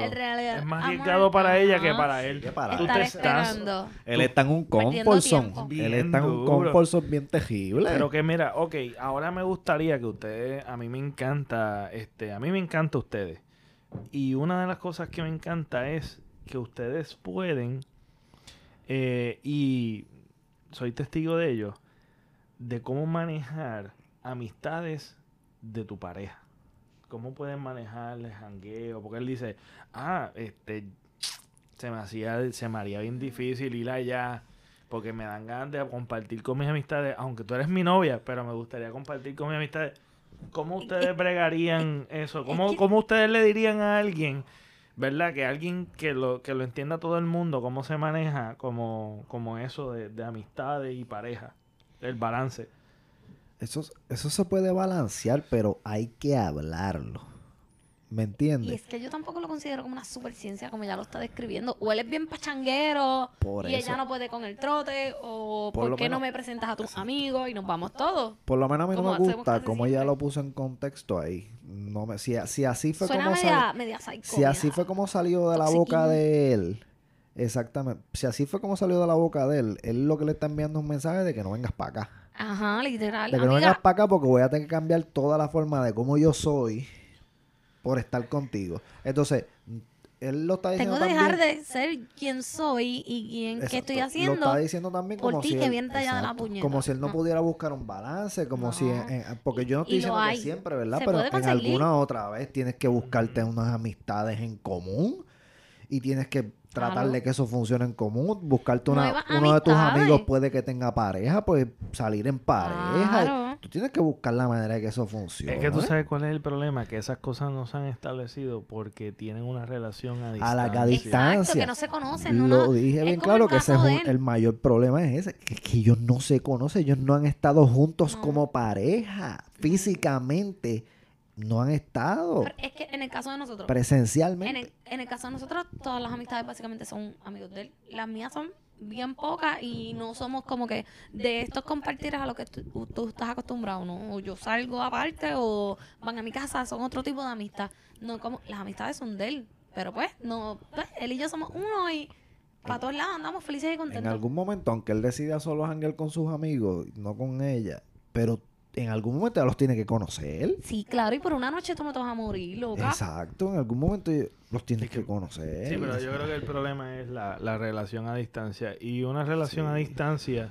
el- el- es más arriesgado para ella que para él. Que para Tú Estar te estás, esperando. Él está en un comfort Él está en un comfort bien terrible. Pero que mira, ok, ahora me gustaría que ustedes, a mí me encanta, este, a mí me encanta ustedes. Y una de las cosas que me encanta es que ustedes pueden, eh, y soy testigo de ello, de cómo manejar amistades de tu pareja. Cómo pueden manejar el jangueo. Porque él dice, ah, este, se me hacía, se me haría bien difícil ir allá porque me dan ganas de compartir con mis amistades, aunque tú eres mi novia, pero me gustaría compartir con mis amistades. ¿Cómo ustedes bregarían eso? ¿Cómo, cómo ustedes le dirían a alguien, verdad? Que alguien que lo, que lo entienda todo el mundo, cómo se maneja como, eso de, de amistades y pareja, el balance. Eso, eso se puede balancear, pero hay que hablarlo. ¿Me Y entiendes? es que yo tampoco lo considero como una super ciencia como ya lo está describiendo. O él es bien pachanguero Por y eso. ella no puede con el trote. O Por qué no me presentas a tus amigos y nos vamos todos. Por lo menos a mí no me gusta como ella lo puso en contexto ahí. No me, si, si así fue Suena como media, sal- media psycho, si así fue como salió de la boca de él, exactamente. Si así fue como salió de la boca de él, él lo que le está enviando es un mensaje de que no vengas para acá. Ajá, literal. De que no Amiga, vengas para acá porque voy a tener que cambiar toda la forma de cómo yo soy por estar contigo. Entonces, él lo está diciendo tengo que dejar también. de ser quien soy y quien qué estoy haciendo. Lo está diciendo también por como ti si que él, viene la puñeta. como si él no No. pudiera buscar un balance, como si No. eh, eh, porque yo no estoy diciendo que hay. siempre, ¿verdad? Se Pero en conseguir. alguna otra vez tienes que buscarte unas amistades en común y tienes que tratar Claro. de que eso funcione en común, buscarte una, Nuevas uno de tus amigos puede que tenga pareja, pues salir en pareja. Claro. Tú tienes que buscar la manera de que eso funcione. Es que tú sabes cuál es el problema, que esas cosas no se han establecido porque tienen una relación a distancia. A la Exacto, distancia. que no se conocen. No, Lo no. dije Es bien claro el que ese es un- el mayor problema es ese, que, que ellos no se conocen, ellos no han estado juntos No. como pareja, físicamente no han estado Pero es que en el caso de nosotros, presencialmente. en el, en el caso de nosotros, todas las amistades básicamente son amigos de él. Las mías son bien pocas y no somos como que de estos compartires a lo que tú, tú estás acostumbrado, ¿no? O yo salgo aparte o van a mi casa, son otro tipo de amistad. No como las amistades son de él, pero pues no, pues él y yo somos uno y para todos lados andamos felices y En contentos. algún momento, aunque él decida solo janguear con sus amigos, no con ella, pero en algún momento ya los tiene que conocer. Sí, claro, y por una noche tú no te vas a morir, loca. Exacto, en algún momento los tienes que conocer. Sí, pero yo creo que el problema es la, la relación a distancia. Y una relación a distancia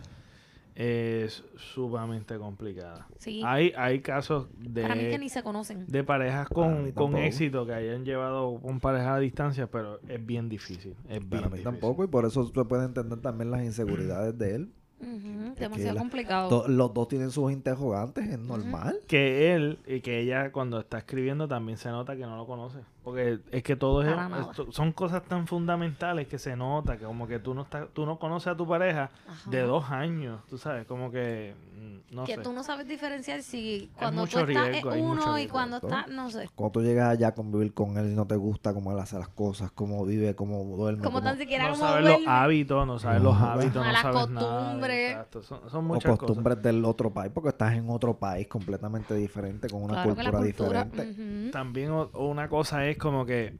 es sumamente complicada. Sí. Hay, hay casos Para mí que de, ni se conocen. de parejas con, mí con éxito que hayan llevado con pareja a distancia, pero es bien difícil. Es bien Para mí difícil. tampoco, y por eso se puede entender también las inseguridades de él. Ujú, demasiado la- complicado. To- los dos tienen sus interrogantes, es normal. Que él y que ella cuando está escribiendo también se nota que no lo conoce. Porque es que todo es, esto- son cosas tan fundamentales que se nota, que como que tú no estás, tú no conoces a tu pareja Ajá. de dos años, tú sabes, como que mm, no que sé. tú no sabes diferenciar si cuando mucho tú estás riesgo, mucho uno y cuando estás, no sé. Cuando tú llegas allá a convivir con él y no te gusta cómo él hace las cosas, cómo vive, cómo duerme, Como tan siquiera no como sabes los hábitos, no sabes los hábitos, no sabes nada. costumbres. Exacto, son, son o muchas costumbres del otro país, porque estás en otro país completamente diferente, con una Claro cultura, cultura. diferente. ujú. cosas. También o- una cosa es como que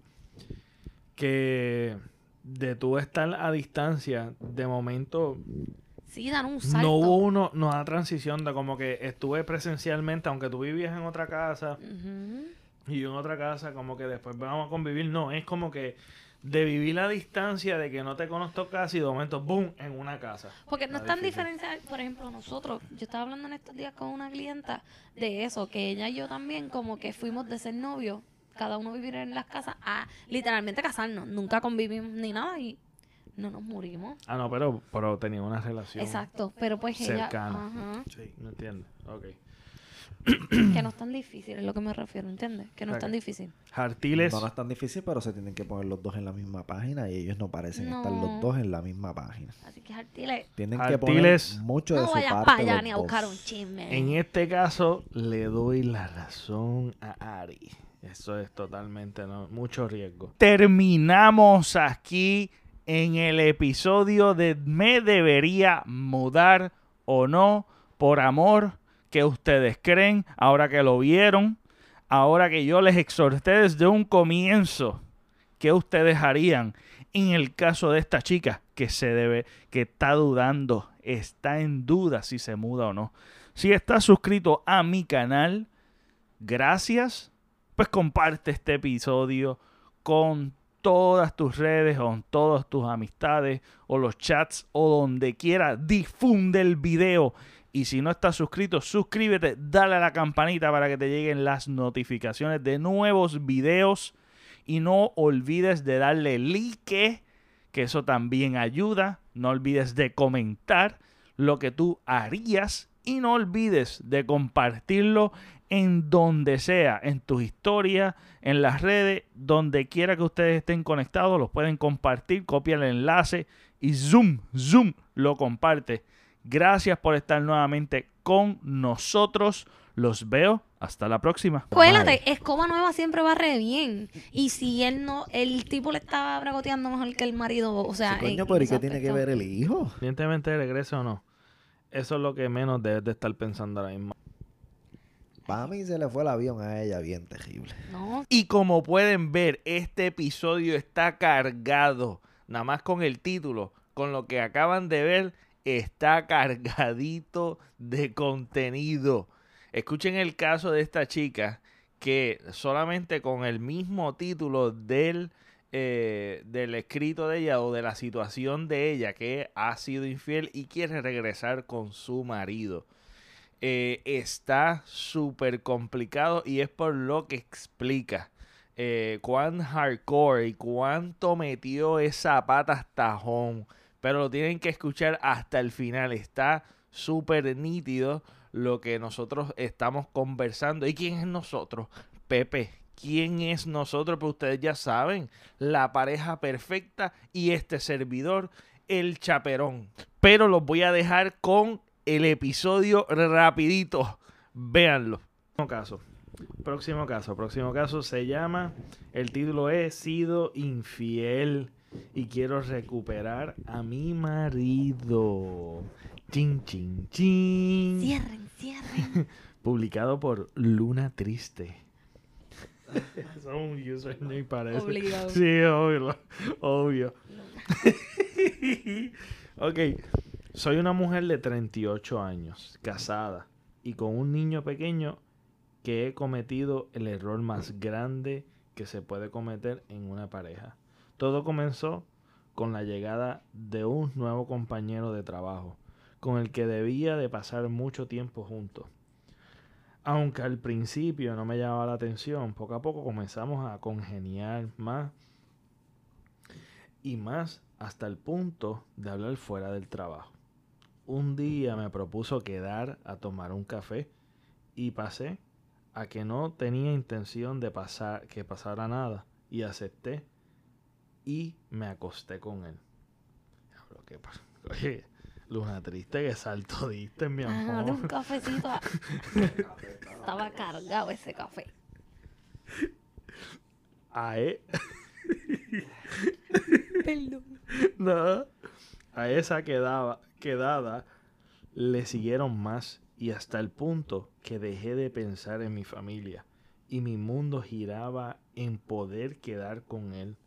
que de tú estar a distancia, de momento Sí, dan un salto. no hubo uno, no una transición de como que estuve presencialmente, aunque tú vivías en otra casa y yo en otra casa, como que después vamos a convivir. No, es como que de vivir la distancia de que no te conozco casi, de momento, boom, en una casa. Porque no es tan diferente, por ejemplo, nosotros, yo estaba hablando en estos días con una clienta de eso, que ella y yo también como que fuimos de ser novios, cada uno vivir en las casas, a literalmente casarnos, nunca convivimos ni nada y no nos murimos. Ah, no, pero, pero tenía una relación. Exacto, pero pues ella, cercana. ajá, Sí, no entiendo. Ok. que no es tan difícil, es lo que me refiero, ¿entiendes? Que no es tan difícil. Hartiles. No, no es tan difícil, pero se tienen que poner los dos en la misma página y ellos no parecen estar los dos en la misma página. Así que Artile, Tienen que poner Artiles. mucho de no su vayas parte. para allá los ni a buscar un chisme. En este caso, le doy la razón a Ari. Eso es totalmente no, mucho riesgo. Terminamos aquí en el episodio de Me debería mudar o no por amor que ustedes creen ahora que lo vieron, ahora que yo les exhorté desde un comienzo ¿qué ustedes harían en el caso de esta chica que se debe, que está dudando, está en duda si se muda o no? Si estás suscrito a mi canal, gracias. Pues comparte este episodio con todas tus redes, con todas tus amistades o los chats o donde quiera. Difunde el video. Y si no estás suscrito, suscríbete, dale a la campanita para que te lleguen las notificaciones de nuevos videos. Y no olvides de darle like que eso también ayuda. No olvides de comentar lo que tú harías y no olvides de compartirlo en donde sea, en tus historias, en las redes, donde quiera que ustedes estén conectados, los pueden compartir, copia el enlace y zoom, zoom, lo comparte. Gracias por estar nuevamente con nosotros. Los veo. Hasta la próxima. Acuérdate, escoba nueva siempre barre bien. Y si él no, el tipo le estaba bragoteando mejor que el marido, o sea. Sí, coño, pero ¿y qué tiene que ver el hijo? Independientemente de regreso o no. Eso es lo que menos debes de estar pensando ahora mismo. Para mí se le fue el avión a ella bien terrible. No, Y como pueden ver, este episodio está cargado. Nada más con el título, con lo que acaban de ver, está cargadito de contenido. Escuchen el caso de esta chica que solamente con el mismo título del, eh, del escrito de ella o de la situación de ella que ha sido infiel y quiere regresar con su marido eh, está súper complicado y es por lo que explica eh, cuán hardcore y cuánto metió esa pata hasta home. Pero lo tienen que escuchar hasta el final. Está súper nítido lo que nosotros estamos conversando. ¿Y quién es nosotros? Pepe. ¿Quién es nosotros? Pues ustedes ya saben. La pareja perfecta y este servidor, el chaperón. Pero los voy a dejar con el episodio rapidito. Véanlo. Próximo caso. Próximo caso. Próximo caso se llama. El título es Sido infiel y quiero recuperar a mi marido. Chin, chin, chin. cierren, cierren. [laughs] Publicado por Luna Triste. Eso [laughs] es un username parece. Obligado. Sí, obvio. Obvio. [laughs] ok. Soy una mujer de 38 años, casada y con un niño pequeño que he cometido el error más grande que se puede cometer en una pareja. Todo comenzó con la llegada de un nuevo compañero de trabajo, con el que debía de pasar mucho tiempo juntos. Aunque al principio no me llamaba la atención, poco a poco comenzamos a congeniar más y más hasta el punto de hablar fuera del trabajo. Un día me propuso quedar a tomar un café y pasé a que no tenía intención de pasar que pasara nada y acepté y me acosté con él. [laughs] Oye, luna triste, que salto diste, mi Ah, de un amor. cafecito. [laughs] Estaba cargado ese café. A él, [laughs] Perdón. no. A esa quedaba, quedada le siguieron más y hasta el punto que dejé de pensar en mi familia y mi mundo giraba en poder quedar con él.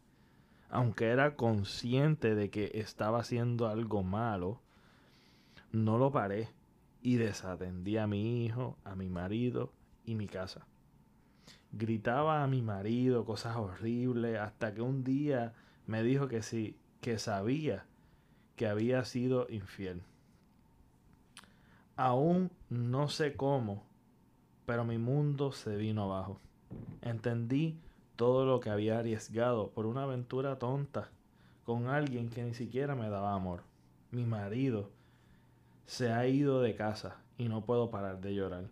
Aunque era consciente de que estaba haciendo algo malo, no lo paré y desatendí a mi hijo, a mi marido y mi casa. Gritaba a mi marido cosas horribles hasta que un día me dijo que sí, que sabía que había sido infiel. Aún no sé cómo, pero mi mundo se vino abajo. Entendí todo lo que había arriesgado por una aventura tonta con alguien que ni siquiera me daba amor. Mi marido se ha ido de casa y no puedo parar de llorar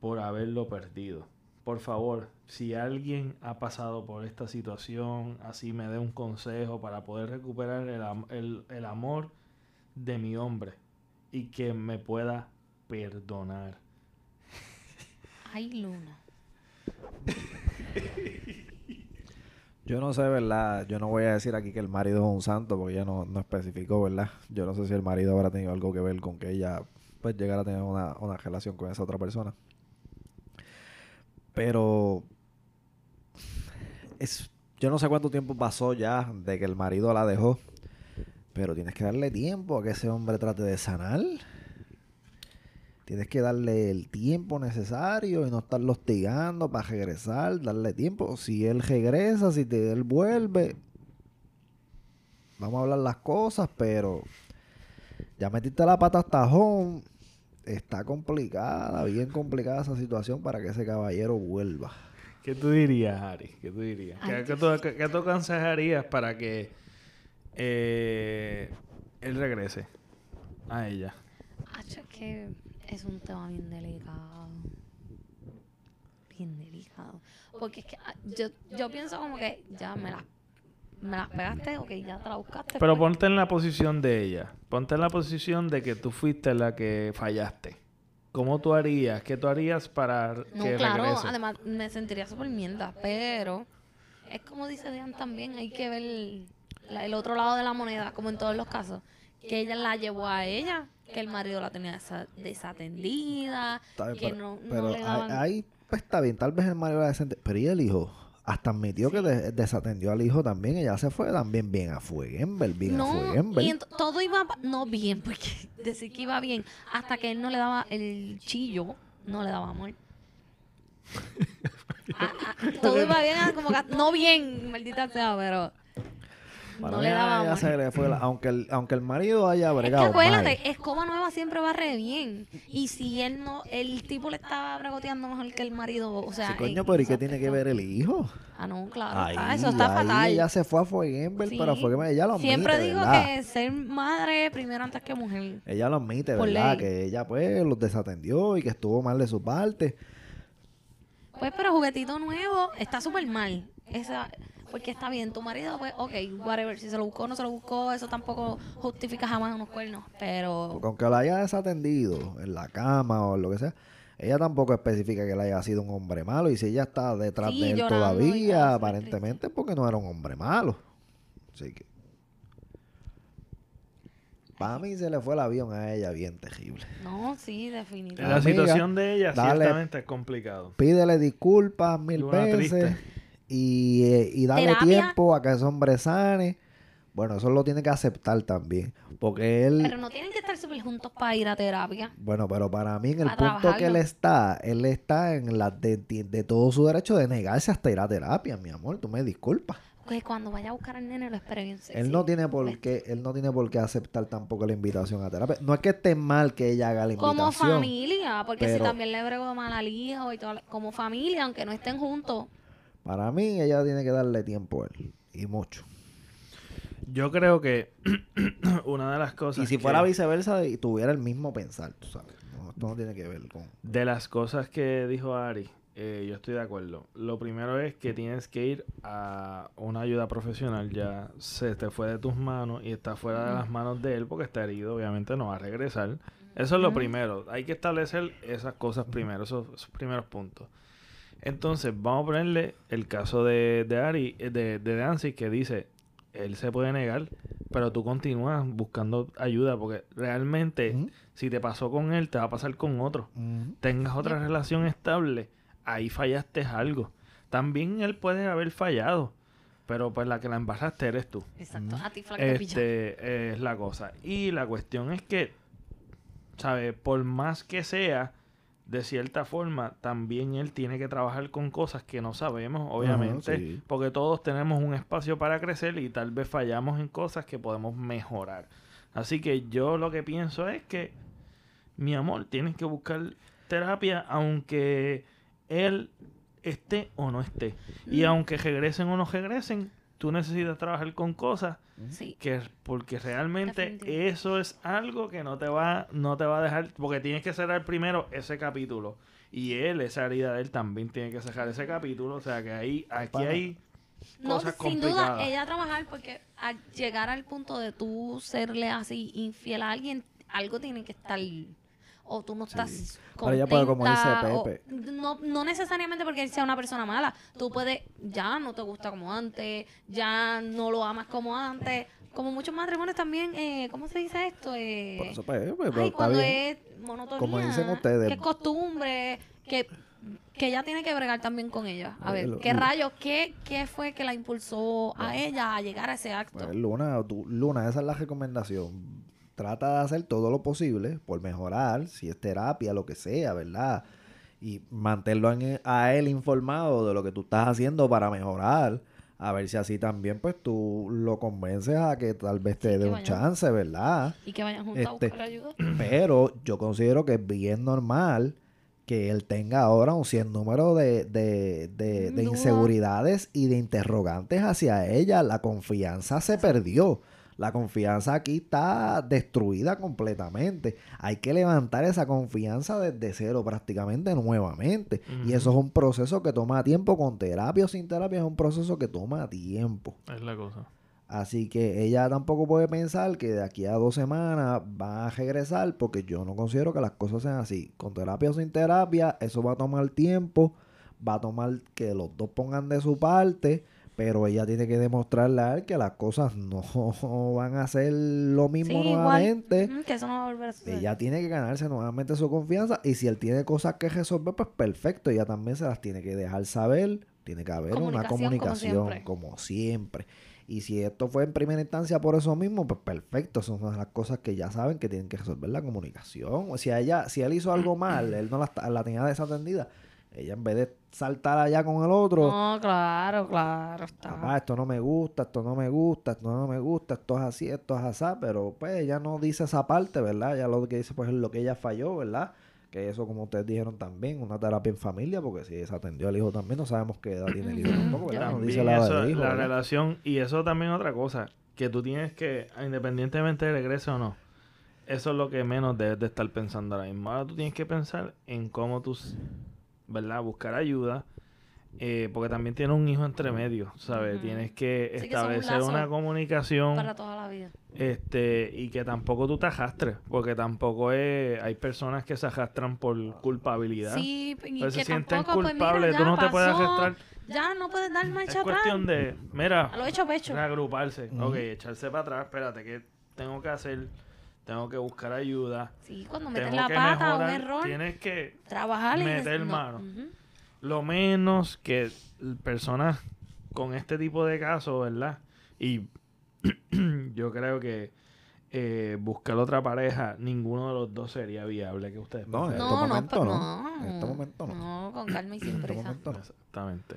por haberlo perdido. Por favor, si alguien ha pasado por esta situación, así me dé un consejo para poder recuperar el, el- el amor de mi hombre y que me pueda perdonar. Ay, Luna. Yo no sé, ¿verdad? Yo no voy a decir aquí que el marido es un santo porque ella no, no especificó, ¿verdad? Yo no sé si el marido habrá tenido algo que ver con que ella pues llegara a tener una, una relación con esa otra persona. Pero es, yo no sé cuánto tiempo pasó ya de que el marido la dejó. Pero tienes que darle tiempo a que ese hombre trate de sanar. Tienes que darle el tiempo necesario y no estarlo hostigando para regresar, darle tiempo. Si él regresa, si te, él vuelve, vamos a hablar las cosas, pero ya metiste la pata hasta home. Está complicada, bien complicada esa situación para que ese caballero vuelva. ¿Qué tú dirías, Ari? ¿Qué tú dirías? Ay, ¿Qué, tú, qué- qué tú aconsejarías para que eh, él regrese a ella. Hacho, es que es un tema bien delicado. Bien delicado. Porque es que ah, yo, yo pienso como que ya me las me las pegaste, ok, ya te la buscaste. Pero pues. ponte en la posición de ella. Ponte en la posición de que tú fuiste la que fallaste. ¿Cómo tú harías? ¿Qué tú harías para No, que claro, regrese? además me sentiría súper mierda, pero es como dice Diane también, hay que ver la- el otro lado de la moneda, como en todos los casos, que ella la llevó a ella, que el marido la tenía desa- desatendida, bien, que pero, no, no pero le ahí- daban... ahí, pues está bien, tal vez el marido era decente, pero y el hijo, hasta admitió que de- desatendió al hijo también, ella se fue también bien a Fueguembel, bien a no, Fueguembel. y ent- todo iba no bien, porque [laughs] decir que iba bien, hasta que él no le daba el chillo, no le daba amor. [laughs] Ah, ah, todo iba bien, ah, como que no bien, maldita sea, pero Para no mí le a daba ella amor. se le fue la- aunque, el, aunque el marido haya Es que bregado acuérdate, escoba nueva siempre barre bien. Y si él no, el tipo le estaba bregoteando mejor que el marido, o sea. Sí, coño, en pero ¿y qué tiene que ver el hijo? Ah, no, claro. Ahí, está, eso está ahí fatal. ella se fue a Fueguembel, Sí. pero ella lo admite, Siempre digo ¿verdad? que ser madre primero antes que mujer. Ella lo admite, Por ¿verdad? ley. Que ella pues los desatendió y que estuvo mal de su parte. Pues, pero juguetito nuevo está súper mal. Esa, porque está bien, tu marido, pues, ok, whatever. Si se lo buscó o no se lo buscó, eso tampoco justifica jamás unos cuernos. Pero. Porque aunque la haya desatendido en la cama o lo que sea, ella tampoco especifica que él haya sido un hombre malo. Y si ella está detrás Sí, de él llorando todavía, aparentemente es porque no era un hombre malo. Así que. Para mí se le fue el avión a ella bien terrible. No, sí, La definitivamente. Amiga, situación de ella dale. ciertamente es complicado. Pídele disculpas mil veces triste. Y, eh, y Terapia. tiempo a que ese hombre sane. Bueno, eso lo tiene que aceptar también. Porque él, Pero no tienen que estar súper juntos para ir a terapia. bueno, pero para mí en el punto que él está, él está en la de, de todo su derecho de negarse hasta ir a terapia, mi amor. Tú me disculpas. Que cuando vaya a buscar al nene lo bien sexy. Él no tiene por qué, él no tiene por qué aceptar tampoco la invitación a terapia. No es que esté mal que ella haga la invitación. Como familia, porque pero- si también le bregó mal al hijo y todo, como familia, aunque no estén juntos. Para mí, ella tiene que darle tiempo a él. Y mucho. Yo creo que [clears throat] una de las cosas Y si que- fuera viceversa y tuviera el mismo pensar, tú sabes. No, esto no tiene que ver con... de las cosas que dijo Ari, eh, yo estoy de acuerdo. Lo primero es que tienes que ir a una ayuda profesional. Ya se te fue de tus manos y está fuera de las manos de él porque está herido. Obviamente no va a regresar. Eso es lo primero. Hay que establecer esas cosas primero, esos, esos primeros puntos. Entonces, vamos a ponerle el caso de, de Ari, de, de Nancy, que dice, él se puede negar, pero tú continúas buscando ayuda porque realmente si te pasó con él, te va a pasar con otro tengas otra relación estable, ahí fallaste algo. También él puede haber fallado, pero pues la que la embarraste eres tú. Exacto, a ti. Este es la cosa. Y la cuestión es que, ¿sabes? Por más que sea, de cierta forma, también él tiene que trabajar con cosas que no sabemos, obviamente, sí. porque todos tenemos un espacio para crecer y tal vez fallamos en cosas que podemos mejorar. Así que yo lo que pienso es que, mi amor, tienes que buscar terapia aunque él esté o no esté. Y Mm. aunque regresen o no regresen, tú necesitas trabajar con cosas Sí. que porque realmente eso es algo que no te va no te va a dejar porque tienes que cerrar primero ese capítulo. Y él esa herida de él también tiene que cerrar ese capítulo. O sea que ahí aquí Pana. hay No, cosas sin complicadas. duda, ella trabajar porque al llegar al punto de tú serle así infiel a alguien, algo tiene que estar o tú no estás Pero ella puede, como dice contenta, o- Pepe. no, no necesariamente porque él sea una persona mala. Tú puedes, ya no te gusta como antes, ya no lo amas como antes. Como muchos matrimonios también, eh, ¿cómo se dice esto? Eh, Por eso, pues, pues, pero Ay, cuando bien. es monotonía. Como dicen ustedes. Que es costumbre, que, que ella tiene que bregar también con ella. A Oye, ver, ¿qué rayos? ¿Qué, ¿Qué fue que la impulsó a ella a llegar a ese acto? Pues, Luna, tú- Luna, esa es la recomendación. Trata de hacer todo lo posible por mejorar, si es terapia, lo que sea, ¿verdad? Y mantenerlo en- a él informado de lo que tú estás haciendo para mejorar. A ver si así también, pues tú lo convences a que tal vez te Sí, dé un vayan. chance, ¿verdad? y que vayan juntos a este- buscar ayuda. [clears throat] Pero yo considero que es bien normal que él tenga ahora un cien número de, de, de- de inseguridades y de interrogantes hacia ella. La confianza se perdió. La confianza aquí está destruida completamente. Hay que levantar esa confianza desde cero prácticamente nuevamente. Y eso es un proceso que toma tiempo. Con terapia o sin terapia es un proceso que toma tiempo. Es la cosa. Así que ella tampoco puede pensar que de aquí a dos semanas va a regresar porque yo no considero que las cosas sean así. Con terapia o sin terapia, eso va a tomar tiempo, va a tomar que los dos pongan de su parte, pero ella tiene que demostrarle a él que las cosas no [laughs] van a ser lo mismo Sí, nuevamente. Que eso no va a volver a suceder. Ella tiene que ganarse nuevamente su confianza y si él tiene cosas que resolver, pues perfecto, ella también se las tiene que dejar saber, tiene que haber una Comunicación como siempre. como siempre. Y si esto fue en primera instancia por eso mismo, pues perfecto, son una de las cosas que ya saben que tienen que resolver la comunicación. O si ella, si él hizo algo mal, él no la tenía desatendida, ella en vez de saltar allá con el otro, No, claro, claro. Está. Papá, esto no me gusta, esto no me gusta, esto no me gusta, esto es así, esto es así, pero pues ella no dice esa parte, ¿verdad? Ella lo que dice pues es lo que ella falló, ¿verdad? Que eso como ustedes dijeron también, una terapia en familia, porque si se atendió al hijo también, no sabemos qué edad tiene el hijo tampoco, ¿verdad? No dice la edad eso, del hijo, la ¿verdad? relación, y eso también otra cosa, que tú tienes que, independientemente de regrese o no, eso es lo que menos debes de estar pensando ahora mismo. Ahora tú tienes que pensar en cómo tú, s- ¿verdad? Buscar ayuda, eh, porque también tiene un hijo entre medio, ¿sabes? Tienes que Sí, que son un establecer una comunicación Para toda la vida. este y que tampoco tú te arrastres, porque tampoco es, hay personas que se arrastran por culpabilidad. Sí, y Pues se que sienten tampoco, pues, mira, culpables, tú no te puedes arrastrar. Ya no puedes dar Es marcha atrás. cuestión de, mira, A lo hecho pecho. reagruparse, Ujú. ok, echarse para atrás, espérate, ¿qué tengo que hacer? Tengo que buscar ayuda. Sí, cuando metes Tengo la que pata o un mejorar. error, Tienes que, trabajar y meter no. mano. Lo menos que personas con este tipo de casos, ¿verdad? Y [clears throat] yo creo que eh, buscar otra pareja, ninguno de los dos sería viable que ustedes No, en este No, momento no. no. En este momento no. No, con calma y [clears throat] En sin este prisa. Exactamente.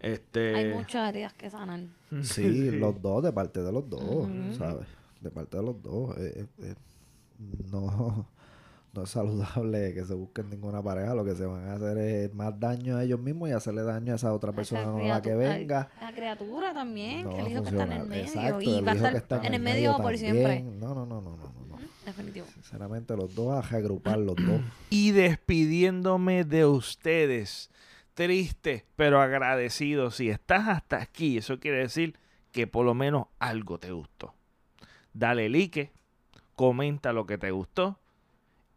Este, Hay muchas heridas que sanar. Sí, [laughs] los dos, de parte de los dos. ¿sabes? De parte de los dos. eh, eh, eh, no, [laughs] no es saludable que se busquen ninguna pareja. Lo que se van a hacer es más daño a ellos mismos y hacerle daño a esa otra persona Esa nueva que venga. La criatura también, No que el a hijo que está en el medio. Exacto, y el va a estar en el medio por también. siempre. No, no, no, no, no, no, no. Definitivo. Sinceramente, los dos a reagrupar los dos. [clears throat] y despidiéndome de ustedes. Triste, pero agradecido. Si estás hasta aquí, eso quiere decir que por lo menos algo te gustó. Dale like, comenta lo que te gustó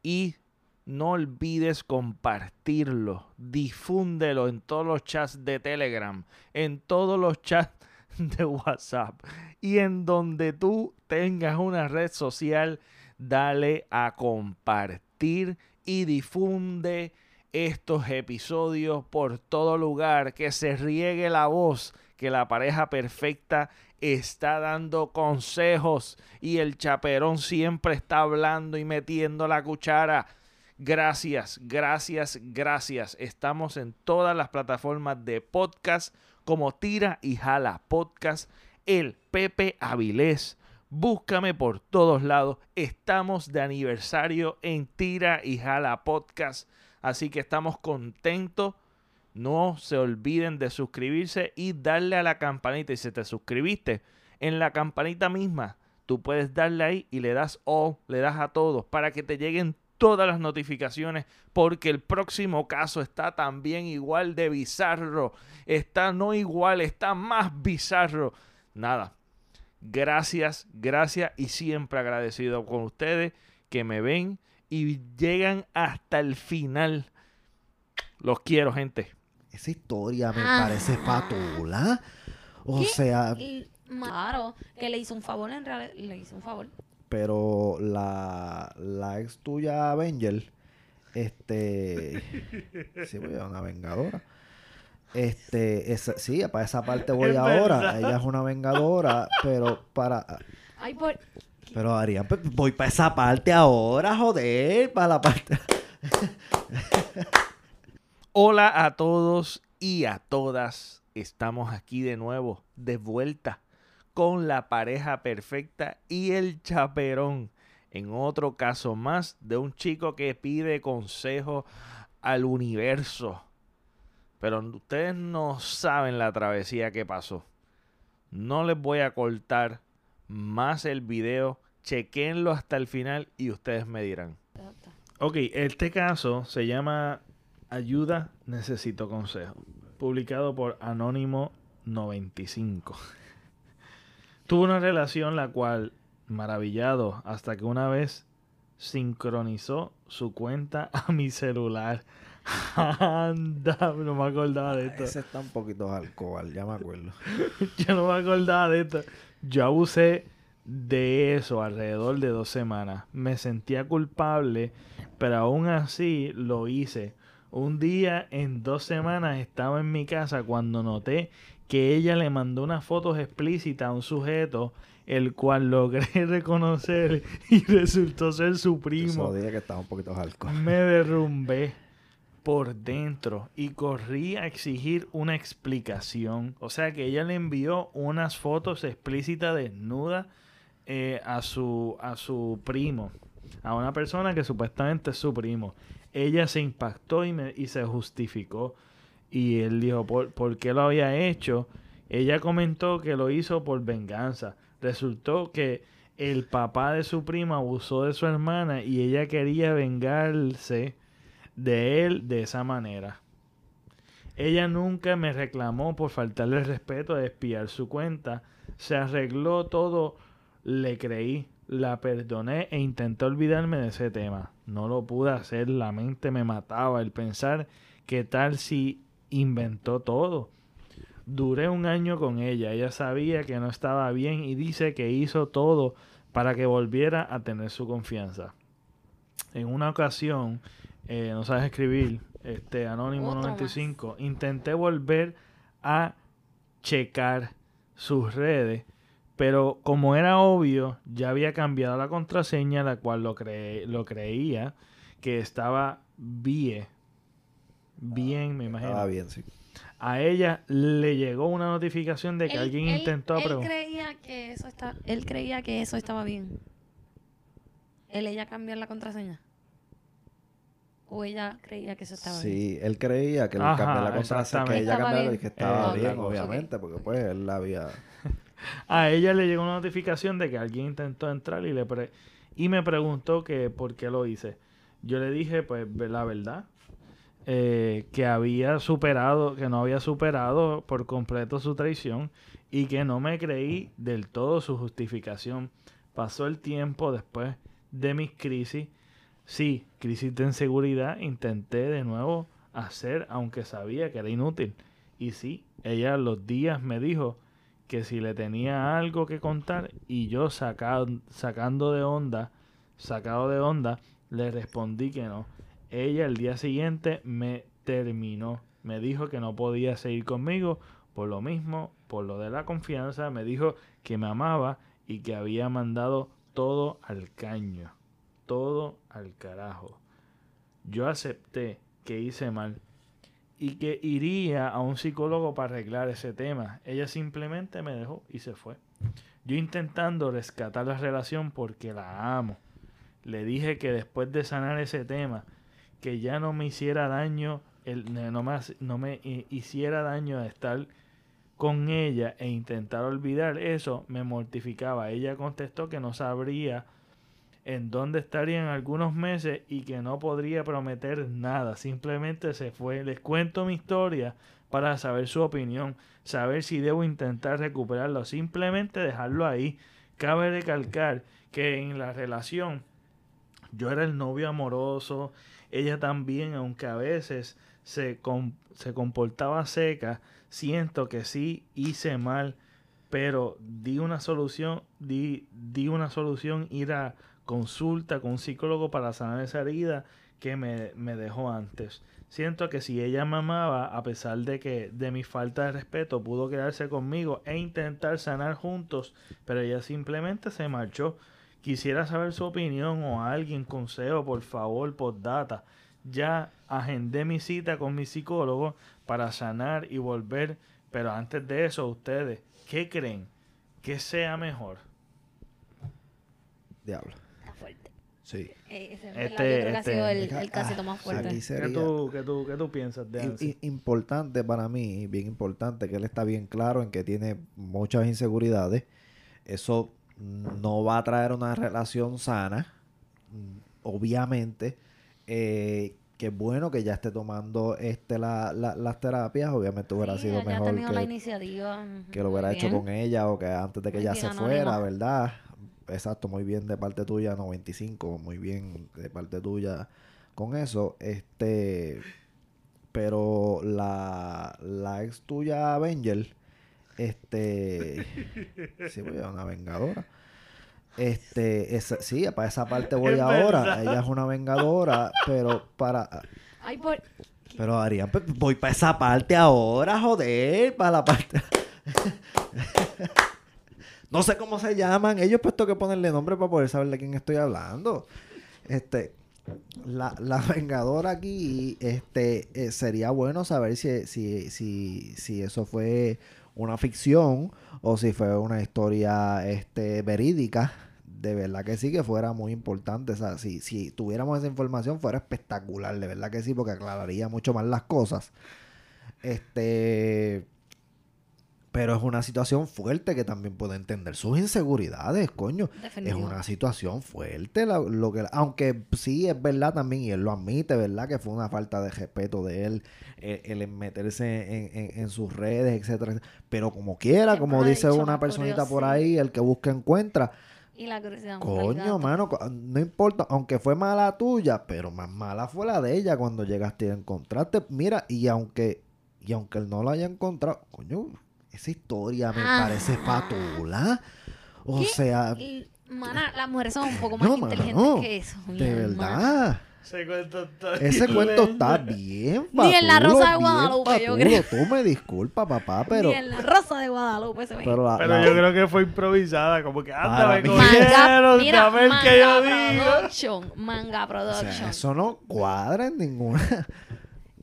y no olvides compartirlo. Difúndelo en todos los chats de Telegram, en todos los [laughs] chats de WhatsApp y en donde tú tengas una red social, dale a compartir y difunde estos episodios por todo lugar, que se riegue la voz, que la pareja perfecta está dando consejos y el chaperón siempre está hablando y metiendo la cuchara. Gracias, gracias, gracias. Estamos en todas las plataformas de podcast como Tira y Jala Podcast, el Pepe Avilés. Búscame por todos lados. Estamos de aniversario en Tira y Jala Podcast. Así que estamos contentos. No se olviden de suscribirse y darle a la campanita. Y si te suscribiste en la campanita misma, tú puedes darle ahí y le das all, le das a todos para que te lleguen todas las notificaciones porque el próximo caso está también igual de bizarro. Está no igual, está más bizarro. Nada. Gracias, gracias y siempre agradecido con ustedes que me ven y llegan hasta el final. Los quiero, gente. Esa historia me Ah. parece fatula. O ¿Qué? sea, claro, que le hizo un favor en realidad. Le hizo un favor. pero la, la ex tuya, Avenger, este. [laughs] sí, pues ella es una vengadora. Este, esa- sí, para esa parte voy Es ahora. verdad. Ella es una vengadora, pero para. Ay, por... Pero Arián, pues, voy para esa parte ahora, joder, para la parte. [laughs] Hola a todos y a todas. Estamos aquí de nuevo, de vuelta, con la pareja perfecta y el chaperón. En otro caso más de un chico que pide consejo al universo. Pero ustedes no saben la travesía que pasó. No les voy a cortar más el video. Chequenlo hasta el final y ustedes me dirán. Ok, este caso se llama Ayuda, necesito consejo. Publicado por Anónimo 95. [laughs] Tuve una relación la cual, maravillado, hasta que una vez sincronizó su cuenta [laughs] a mi celular. Anda, no me acordaba de esto. Ese está un poquito alcohol, ya me acuerdo. [laughs] Yo no me acordaba de esto. Yo abusé de eso alrededor de dos semanas. Me sentía culpable, pero aún así lo hice. Un día en dos semanas estaba en mi casa cuando noté que ella le mandó unas fotos explícitas a un sujeto, el cual logré [laughs] reconocer y resultó ser su primo. que estaba un poquito alcohol. Me derrumbé por dentro y corrí a exigir una explicación. O sea que ella le envió unas fotos explícitas desnudas eh, a, su, a su primo, a una persona que supuestamente es su primo. Ella se impactó y, me- y se justificó. Y él dijo, ¿por, ¿por qué lo había hecho? Ella comentó que lo hizo por venganza. Resultó que el papá de su prima abusó de su hermana y ella quería vengarse de él de esa manera. Ella nunca me reclamó por faltarle el respeto de espiar su cuenta. Se arregló todo, le creí, la perdoné e intenté olvidarme de ese tema. No lo pude hacer, la mente me mataba el pensar que tal si inventó todo. Duré un año con ella, ella sabía que no estaba bien y dice que hizo todo para que volviera a tener su confianza. En una ocasión, eh, no sabes escribir, este Anónimo Otro 95, intenté volver a checar sus redes, pero como era obvio, ya había cambiado la contraseña, la cual lo, cre- lo creía que estaba bien. Bien, me imagino. Estaba bien, sí. A ella le llegó una notificación de que Él- alguien él- intentó él creía que eso está, él creía que eso estaba bien. Él ella cambió la contraseña. O ella creía que eso estaba bien. Sí, él creía que le Ajá, cambió la contraseña, que ella bien. y que estaba Eh, bien, obviamente, porque pues él la había... A ella le llegó una notificación de que alguien intentó entrar y le pre- y me preguntó que por qué lo hice. Yo le dije, pues, la verdad, eh, que había superado, que no había superado por completo su traición y que no me creí del todo su justificación. Pasó el tiempo después de mis crisis. Sí, crisis de inseguridad, intenté de nuevo hacer, aunque sabía que era inútil. Y sí, ella los días me dijo que si le tenía algo que contar y yo saca- sacando de onda, sacado de onda, le respondí que no. Ella el día siguiente me terminó. Me dijo que no podía seguir conmigo por lo mismo, por lo de la confianza. Me dijo que me amaba y que había mandado todo al caño. Todo al carajo. Yo acepté que hice mal y que iría a un psicólogo para arreglar ese tema. Ella simplemente me dejó y se fue. Yo intentando rescatar la relación porque la amo. Le dije que después de sanar ese tema, que ya no me hiciera daño, el, no, me, no me hi- hiciera daño de estar con ella e intentar olvidar eso, me mortificaba. Ella contestó que no sabría en dónde estaría en algunos meses y que no podría prometer nada. Simplemente se fue. Les cuento mi historia para saber su opinión, saber si debo intentar recuperarlo, simplemente dejarlo ahí. Cabe recalcar que en la relación yo era el novio amoroso, ella también, aunque a veces se, se comportaba seca, siento que sí hice mal, pero di una solución, di, di una solución ir a consulta con un psicólogo para sanar esa herida que me, me dejó antes. Siento que si ella me amaba, a pesar de que de mi falta de respeto, pudo quedarse conmigo e intentar sanar juntos, pero ella simplemente se marchó. Quisiera saber su opinión o alguien consejo, por favor, por data. Ya agendé mi cita con mi psicólogo para sanar y volver, pero antes de eso, ustedes, ¿qué creen? que sea mejor? Diablo. Sí. Eh, ese Este- que ha este- sido el, Es que, el casito ah, más fuerte. ¿Qué tú, qué tú, qué tú piensas de i- importante para mí, bien importante, que él está bien claro en que tiene muchas inseguridades. Eso no va a traer una relación sana, mm, obviamente. Eh, que es bueno que ya esté tomando este la, la- las terapias, obviamente hubiera Sí, sido mejor la que, iniciativa. ujú, que lo hubiera hecho con ella o que antes de que Muy ella se fuera, ¿verdad? Exacto, muy bien de parte tuya, 95, muy bien de parte tuya con eso. Este, pero la, la ex tuya, Avenger, este, [laughs] sí, voy a una vengadora. Este, esa, sí, para esa parte voy Es ahora. verdad. Ella es una vengadora, pero para, Ay, por... pero Arián, pues, voy para esa parte ahora, joder, para la parte. [laughs] no sé cómo se llaman. Ellos puesto que ponerle nombre para poder saber de quién estoy hablando. Este, la, la vengadora aquí, este, eh, sería bueno saber si, si, si, si eso fue una ficción o si fue una historia, este, verídica. De verdad que sí, que fuera muy importante. O sea, si, si tuviéramos esa información, fuera espectacular. De verdad que sí, porque aclararía mucho más las cosas. Este. Pero es una situación fuerte que también puede entender sus inseguridades, coño. Es Definitivo. una situación fuerte. la- lo que, aunque sí es verdad también, y él lo admite, ¿verdad? Que fue una falta de respeto de él, eh, el, meterse en, en- en sus redes, etcétera. Pero como quiera, como dice una personita por ahí, el que busca encuentra. Y la curiosidad. Coño, mano, no importa, aunque fue mala tuya, pero más mala fue la de ella cuando llegaste y encontraste. Mira, y aunque, y aunque él no la haya encontrado, coño, esa historia me Ah. parece fatula. O ¿Qué? sea, Y, Mana, las mujeres son un poco más no, inteligentes mano, que eso. mi de verdad. Ese cuento está Ese bien cuento está bien Ni en la Rosa de Guadalupe, yo creo. Tú me disculpas, papá, pero... Ni en la Rosa de Guadalupe se ve. Pero, la- Pero la- yo creo que fue improvisada, como que anda, me cogieron, mira, ver manga qué yo digo. production, manga o production. sea, eso no cuadra en ninguna...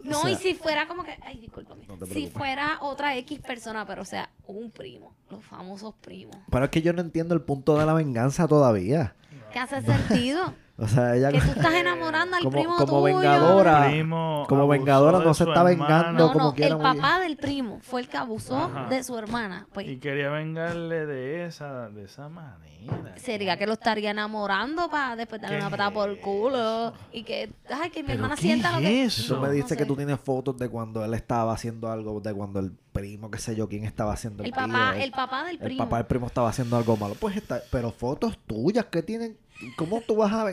no, o sea- y si fuera como que, ay, discúlpame, No si fuera otra X persona, pero o sea, un primo, los famosos primos. Pero es que yo no entiendo el punto de la venganza todavía. ¿Qué hace sentido? O sea, ella... que tú estás enamorando al Como- primo como tuyo. vengadora. Primo Como vengadora no se está vengando No, como no, quiera, el papá del primo fue el que abusó Ajá. de su hermana. Pues Y quería vengarle de esa, de esa manera. sería que lo estaría enamorando para después darle ¿Qué una patada por el es culo. Y que, ay, que mi ¿Pero hermana sienta lo que. es eso? Tú me No dices que tú tienes fotos de cuando él estaba haciendo algo, de cuando el primo, qué sé yo, quién estaba haciendo el, El papá, tío, el papá del el primo. papá del primo estaba haciendo algo malo. Pues está, pero fotos tuyas que tienen, ¿cómo tú vas a?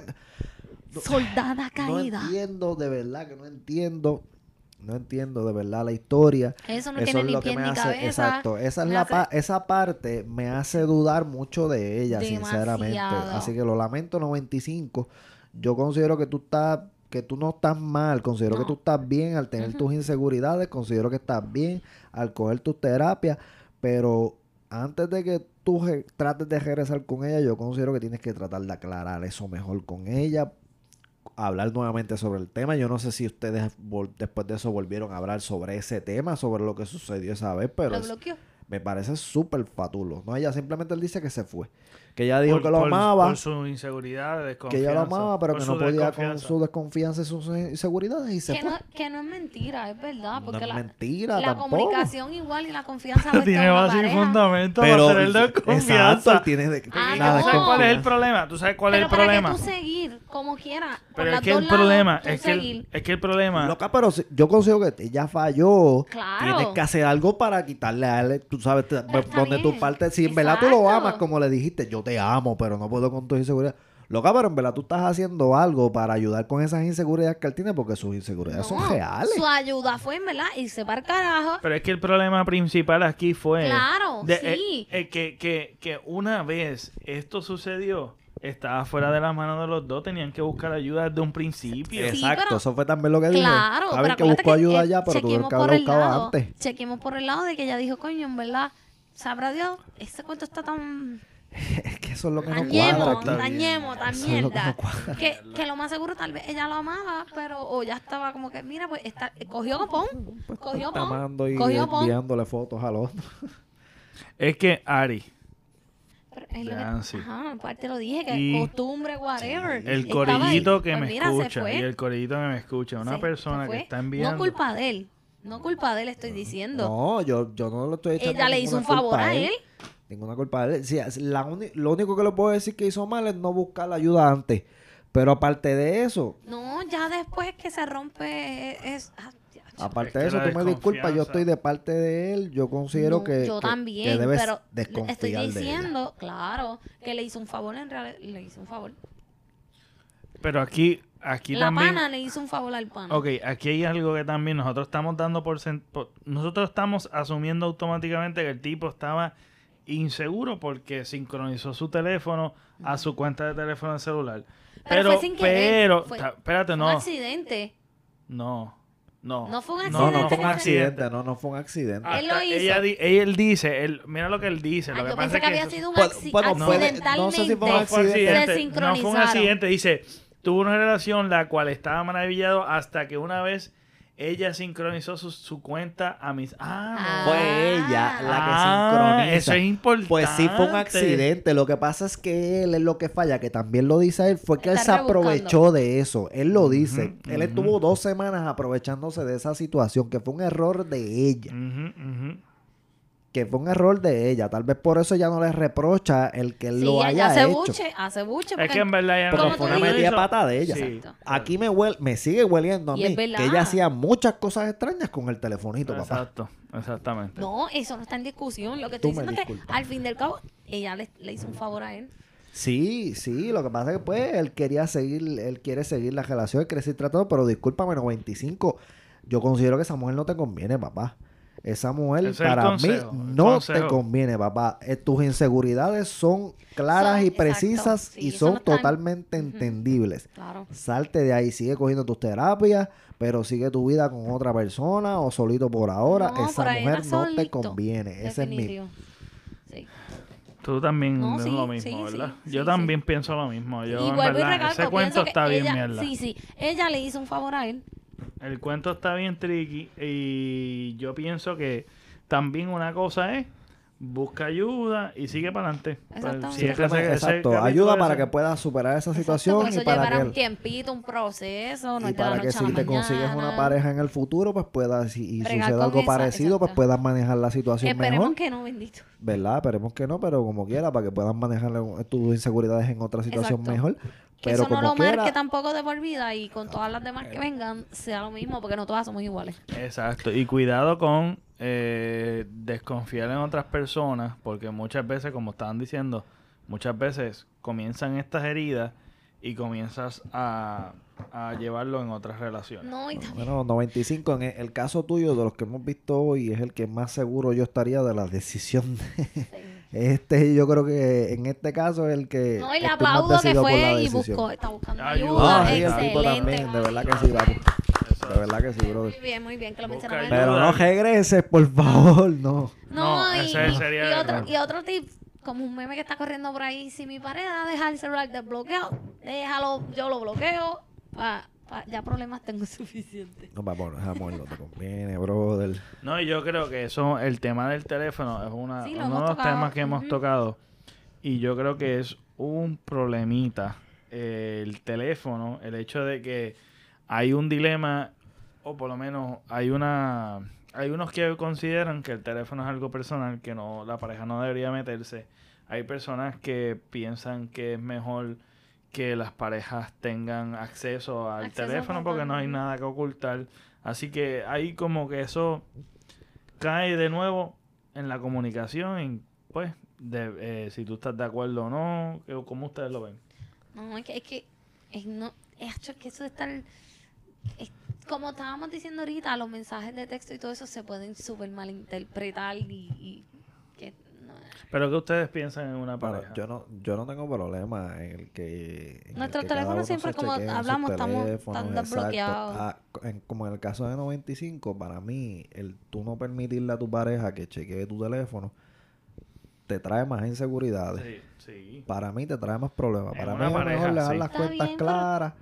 No- Soldada No caída. entiendo, de verdad que no entiendo. No entiendo de verdad la historia. Eso no Eso tiene es ni lo que me ni hace, cabeza. exacto, esa es Me la hace- pa- esa parte me hace dudar mucho de ella, sinceramente. Así que lo lamento 95. Yo considero que tú estás que tú no estás mal, considero que No. tú estás bien al tener tus inseguridades, considero que estás bien al coger tus terapias, pero antes de que tú trates de regresar con ella, yo considero que tienes que tratar de aclarar eso mejor con ella, hablar nuevamente sobre el tema. Yo no sé si ustedes después de eso volvieron a hablar sobre ese tema, sobre lo que sucedió esa vez, pero Lo es- bloqueó. me parece súper fatulo. No, ella simplemente él dice que se fue. Que ella dijo Por- que lo por- amaba, Por su inseguridad, que desconfianza. ella lo amaba, pero que no podía con su desconfianza y sus inseguridades y se Que fue. no, que no es mentira, es verdad. No Porque es la, mentira la tampoco. comunicación igual y la confianza Tiene base y fundamento Pero, para tener exacto, desconfianza. tiene de, Ah, nada no. de ¿Tú sabes cuál es el problema? ¿Tú sabes cuál Pero es el para problema? que tú seguir como quiera. por Pero es que el problema, es que el, es que el problema... Loca, pero si- yo considero que ella falló. Claro. Tienes que hacer algo para quitarle a él, tú sabes, Pero donde tu parte, si en verdad tú lo Exacto. amas, como le dijiste, yo te amo, pero no puedo con tus inseguridades. Loca, pero en verdad tú estás haciendo algo para ayudar con esas inseguridades que él tiene, porque sus inseguridades No, son reales. Su ayuda fue, en verdad, irse para el carajo. Pero es que el problema principal aquí fue... Claro, de- sí. eh, eh, que, que, que una vez esto sucedió, estaba fuera de las manos de los dos, tenían que buscar ayuda desde un principio. Sí, Exacto, pero- eso fue también lo que dije. Claro, Saben pero que buscó ayuda eh, ya, pero tuvieron chequeemos que el buscado lado, antes. Chequemos por el lado de que ella dijo, coño, en verdad, sabrá Dios, este cuento está tan Es [laughs] que eso es lo que no cuadra dañemos, tan Eso es lo que. Que, que lo más seguro tal vez ella lo amaba, pero o ya estaba como que, mira, pues está, cogió copón, Pues cogió está pon, amando y cogió pon. enviándole fotos al otro. Es que Ari, Pero es lo que-. Ajá, aparte lo dije, que Y costumbre, whatever. el corillito que Pues me mira, escucha y el corillito que me escucha, una Se- se persona que está enviando... No culpa de él, no culpa de él estoy diciendo. No, yo, yo no lo estoy echando Ella le hizo un favor a él. Ninguna culpa de él. Sí, la uni- lo único que le puedo decir que hizo mal es no buscar la ayuda antes. Pero aparte de eso, No, ya después que se rompe es... ah, aparte de eso, tú me disculpas, yo estoy de parte de él. Yo considero No, que, yo que- también, que debes pero estoy de diciendo, claro, que le hizo un favor en realidad, le hizo un favor. Pero aquí, aquí la también. pana le hizo un favor al pana. Ok, aquí hay algo que también nosotros estamos dando por- Nosotros estamos asumiendo automáticamente que el tipo estaba inseguro porque sincronizó su teléfono a su cuenta de teléfono celular. Pero Pero, fue sin querer, pero, fue- ta- espérate, Fue no, un accidente. no, no. No fue un No, no accidente, fue un fue- accidente, no, no fue un accidente. Él lo hizo. Ella, di- él dice, él, mira lo que él dice. Lo que yo pasa pensé que había sido un Bueno, acci- bueno, puede- accidentalmente. no sé si fue un fue accidente. Se accidente, no fue un accidente. Dice, tuvo una relación la cual estaba maravillado hasta que una vez ella sincronizó su, su cuenta a mis... Ah, Ah. Fue ella la que Ah, sincroniza. Eso es importante. Pues sí fue un accidente. Lo que pasa es que él es lo que falla, que también lo dice él, fue que él se rebuscando. aprovechó de eso. Él lo dice. Él estuvo dos semanas aprovechándose de esa situación, que fue un error de ella. Ujú, ujú. Que fue un error de ella. Tal vez por eso ya no le reprocha el que él Sí, lo haya hace hecho. buche, hace buche. Es porque- que en verdad ya Porque Como fue una metida pata de ella. Sí. Aquí me huele, me sigue hueliendo a Y mí es que ella hacía muchas cosas extrañas con el telefonito, papá. Exacto, exactamente. No, eso no está en discusión. Lo que estoy diciendo es que al fin del cabo, ella le, le hizo un favor a él. Sí, sí, lo que pasa es que pues él quería seguir, él quiere seguir la relación, él quiere seguir tratando, pero discúlpame, 95, yo considero que esa mujer no te conviene, papá. Esa mujer es para consejo, mí no te conviene, papá. Eh, tus inseguridades son claras Son- y exacto, precisas sí, y son no totalmente entendibles. Claro. Salte de ahí, sigue cogiendo tus terapias, pero sigue tu vida con otra persona o solito por ahora. No, esa por mujer no te conviene. Ese es mi. Sí. Tú también No, sí, lo mismo, sí, ¿verdad? sí, yo sí, también sí. pienso lo mismo. Yo, y en y recalco, ese cuento está bien mierda. Sí, sí. Ella le hizo un favor a él. El cuento está bien tricky y yo pienso que también una cosa es busca ayuda y sigue para adelante. Pues, Exactamente. si es que ese- ese Exacto, ayuda para ese- que puedas superar esa Exacto, situación porque y eso para llevará que, un tiempito, un proceso, no y para que si te consigues una pareja en el futuro, pues puedas, y, y con algo esa, parecido, pues exacto. puedas manejar la situación Esperemos mejor. que no, bendito. ¿Verdad? Esperemos que no, pero como quiera, para que puedas manejar tus inseguridades en otra situación Exacto. mejor. Que Pero eso no como lo quiera, marque tampoco de por vida y con todas las demás que vengan sea lo mismo, porque no todas somos iguales. Exacto. Y cuidado con eh, desconfiar en otras personas, porque muchas veces, como estaban diciendo, muchas veces comienzan estas heridas y comienzas a, a llevarlo en otras relaciones. No, y también. Bueno, 95, en el, caso tuyo, de los que hemos visto hoy, es el que más seguro yo estaría de la decisión de... Este, yo creo que en este caso es el que... No, y le aplaudo que fue y buscó, está buscando Ayuda. Ah, sí, excelente. también, de verdad que sí. De verdad que sí, brother. Muy bien, muy bien que lo mencionaron. Pero no regreses, por favor, no. No, No, y, ese sería y otro, error. y otro tip, como un meme que está corriendo por ahí, si mi pareja deja el celular desbloqueado, déjalo, yo lo bloqueo, pa- ya problemas tengo [laughs] suficiente. No, no, amor, no te conviene, brother. No, yo creo que eso, el tema del teléfono es una, Sí, uno de los tocado. temas que hemos Ujú. tocado. Y yo creo que es un problemita eh, el teléfono, el hecho de que hay un dilema, o por lo menos hay una... Hay unos que consideran que el teléfono es algo personal, que no la pareja no debería meterse. Hay personas que piensan que es mejor que las parejas tengan acceso al Acceso teléfono porque no hay nada que ocultar. Así que ahí como que eso cae de nuevo en la comunicación, en, pues, de, eh, si tú estás de acuerdo o no, cómo ustedes lo ven. No, es que, es que, es, no, es que eso de estar, es- como estábamos diciendo ahorita, los mensajes de texto y todo eso se pueden súper malinterpretar y, y Pero ¿qué ustedes piensan en una Bueno, pareja? yo no, yo no tengo problema en el que. en el Nuestros que teléfonos siempre, como hablamos, estamos teléfonos, tan. Ah, en- como en el caso de 95, para mí, el tú no permitirle a tu pareja que chequee tu teléfono te trae más inseguridades. Sí, sí. Para mí te trae más problemas. En Para mí una es pareja, mejor dejar sí. las Está cuentas bien, claras.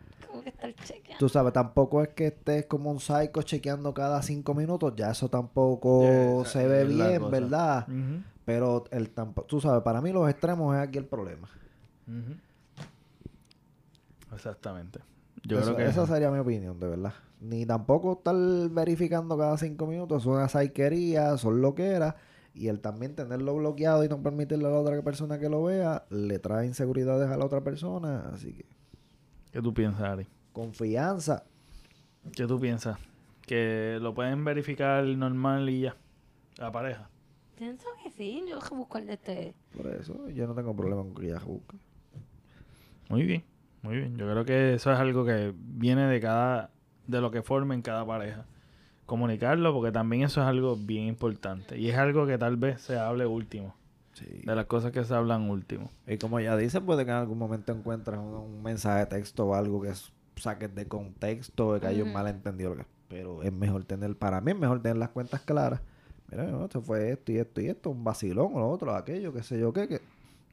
que estar. Tú sabes, tampoco es que estés como un psycho chequeando cada cinco minutos. Ya eso tampoco se ve bien. ¿verdad? Ujú, Pero el tampo- tú sabes, para mí los extremos es aquí el problema. Exactamente. Yo Eso- creo que esa sería mi opinión, de verdad. Ni tampoco estar verificando cada cinco minutos. Son una saiquería, son loqueras. Y el también tenerlo bloqueado y no permitirle a la otra persona que lo vea, le trae inseguridades a la otra persona. Así que ¿Qué tú piensas, Ari? confianza. ¿Qué tú piensas? Que lo pueden verificar normal y ya. La pareja. Pienso sí, yo [laughs] busco el de este. Por eso yo no tengo problema con que ella busque. Muy bien, muy bien. Yo creo que eso es algo que viene de cada, de lo que formen cada pareja. Comunicarlo, porque también eso es algo bien importante. Y es algo que tal vez se hable último. Sí. De las cosas que se hablan último. Y como ella dice, puede que en algún momento encuentres un, un mensaje de texto o algo que saques de contexto, de que hay un malentendido. Pero es mejor tener, para mí es mejor tener las cuentas claras. Mira, no, esto fue esto y esto y esto, un vacilón o lo otro, aquello, qué sé yo, qué, que,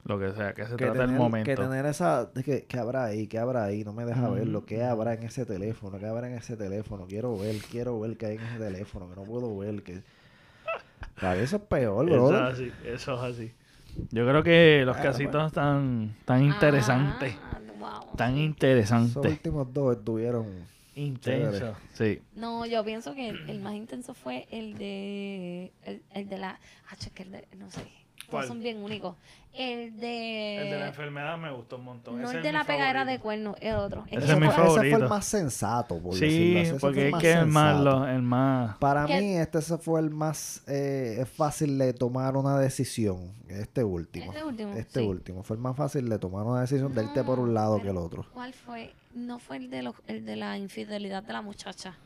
Lo que sea, que se que trata del tener, momento. que tener esa, que, ¿qué habrá ahí? ¿Qué habrá ahí? No me deja Ujú. verlo. ¿Qué habrá en ese teléfono? ¿Qué habrá en ese teléfono? Quiero ver, quiero ver qué hay en ese teléfono, que no puedo ver, que... [laughs] Para eso es peor, Eso brother. es así, eso es así. Yo creo que los Bueno, casitos bueno. están tan interesantes. Ah, wow. Tan Esos interesantes. últimos dos estuvieron... Intensos. Sí. No, yo pienso que el, el más intenso fue el de. El, el de la. Ah, che, que el de. No sé. Son bien únicos. El de. El de la enfermedad me gustó un montón. No Ese el de la pegadera de cuerno, el otro. Ese que es mi fue- ese el más sensato, por Sí, decirlo así. Ese porque el es más que es más, lo- el más... Para ¿Qué? mí, este fue el más eh, fácil de tomar una decisión. Este último. Este último, Este sí. último. Fue el más fácil de tomar una decisión de irte por un lado que el otro. ¿Cuál fue? No fue el de, los, el de la infidelidad de la muchacha.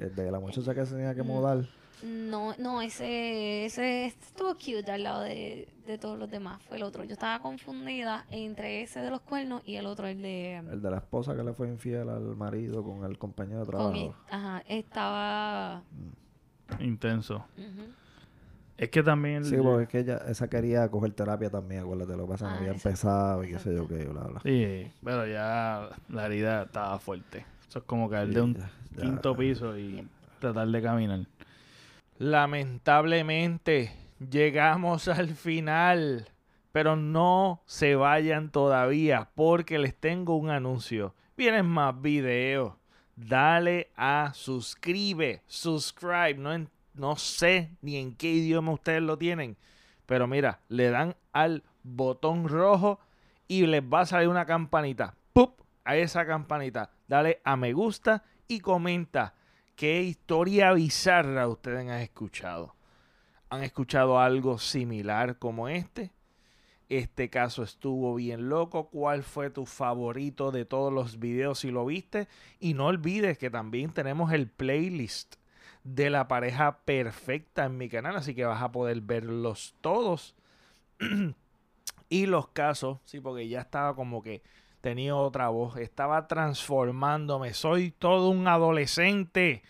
El de la muchacha que se tenía que Mm. mudar. No, no, ese, ese estuvo cute al lado de, de todos los demás. Fue el otro. Yo estaba confundida entre ese de los cuernos y el otro, el de. El de la esposa que le fue infiel al marido con el compañero de con el- trabajo. ajá, estaba. Intenso. ujú. Es que también... Sí, porque es que ella, esa quería coger terapia también, acuérdate, lo que pasa Ah, no había exacto, empezado y qué sé yo qué, bla, bla. Sí, pero ya la herida estaba fuerte. Eso es como caer Sí, de un ya- ya. quinto piso y tratar de caminar. Lamentablemente, llegamos al final. Pero no se vayan todavía porque les tengo un anuncio. Vienen más videos. Dale a suscribe, subscribe. No, en- no sé ni en qué idioma ustedes lo tienen. Pero mira, le dan al botón rojo y les va a salir una campanita. ¡Pup! A esa campanita. Dale a me gusta y comenta qué historia bizarra ustedes han escuchado. ¿Han escuchado algo similar como este? Este caso estuvo bien loco. ¿Cuál fue tu favorito de todos los videos si lo viste? Y no olvides que también tenemos el playlist de la pareja perfecta en mi canal, así que vas a poder verlos todos. [clears throat] y los casos, sí, porque ya estaba como que tenía otra voz, estaba transformándome, soy todo un adolescente.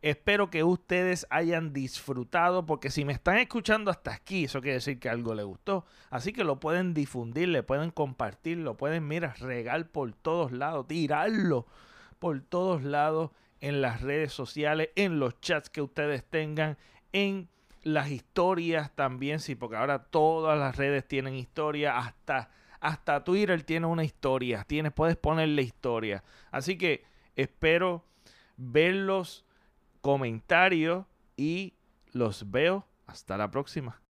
Espero que ustedes hayan disfrutado, porque si me están escuchando hasta aquí, eso quiere decir que algo les gustó. Así que lo pueden difundir, le pueden compartir, lo pueden, mira, regar por todos lados, tirarlo por todos lados en las redes sociales, en los chats que ustedes tengan, en las historias también, sí, porque ahora todas las redes tienen historia, hasta, hasta Twitter tiene una historia, tienes, puedes ponerle historia. Así que espero verlos comentarios y los veo hasta la próxima.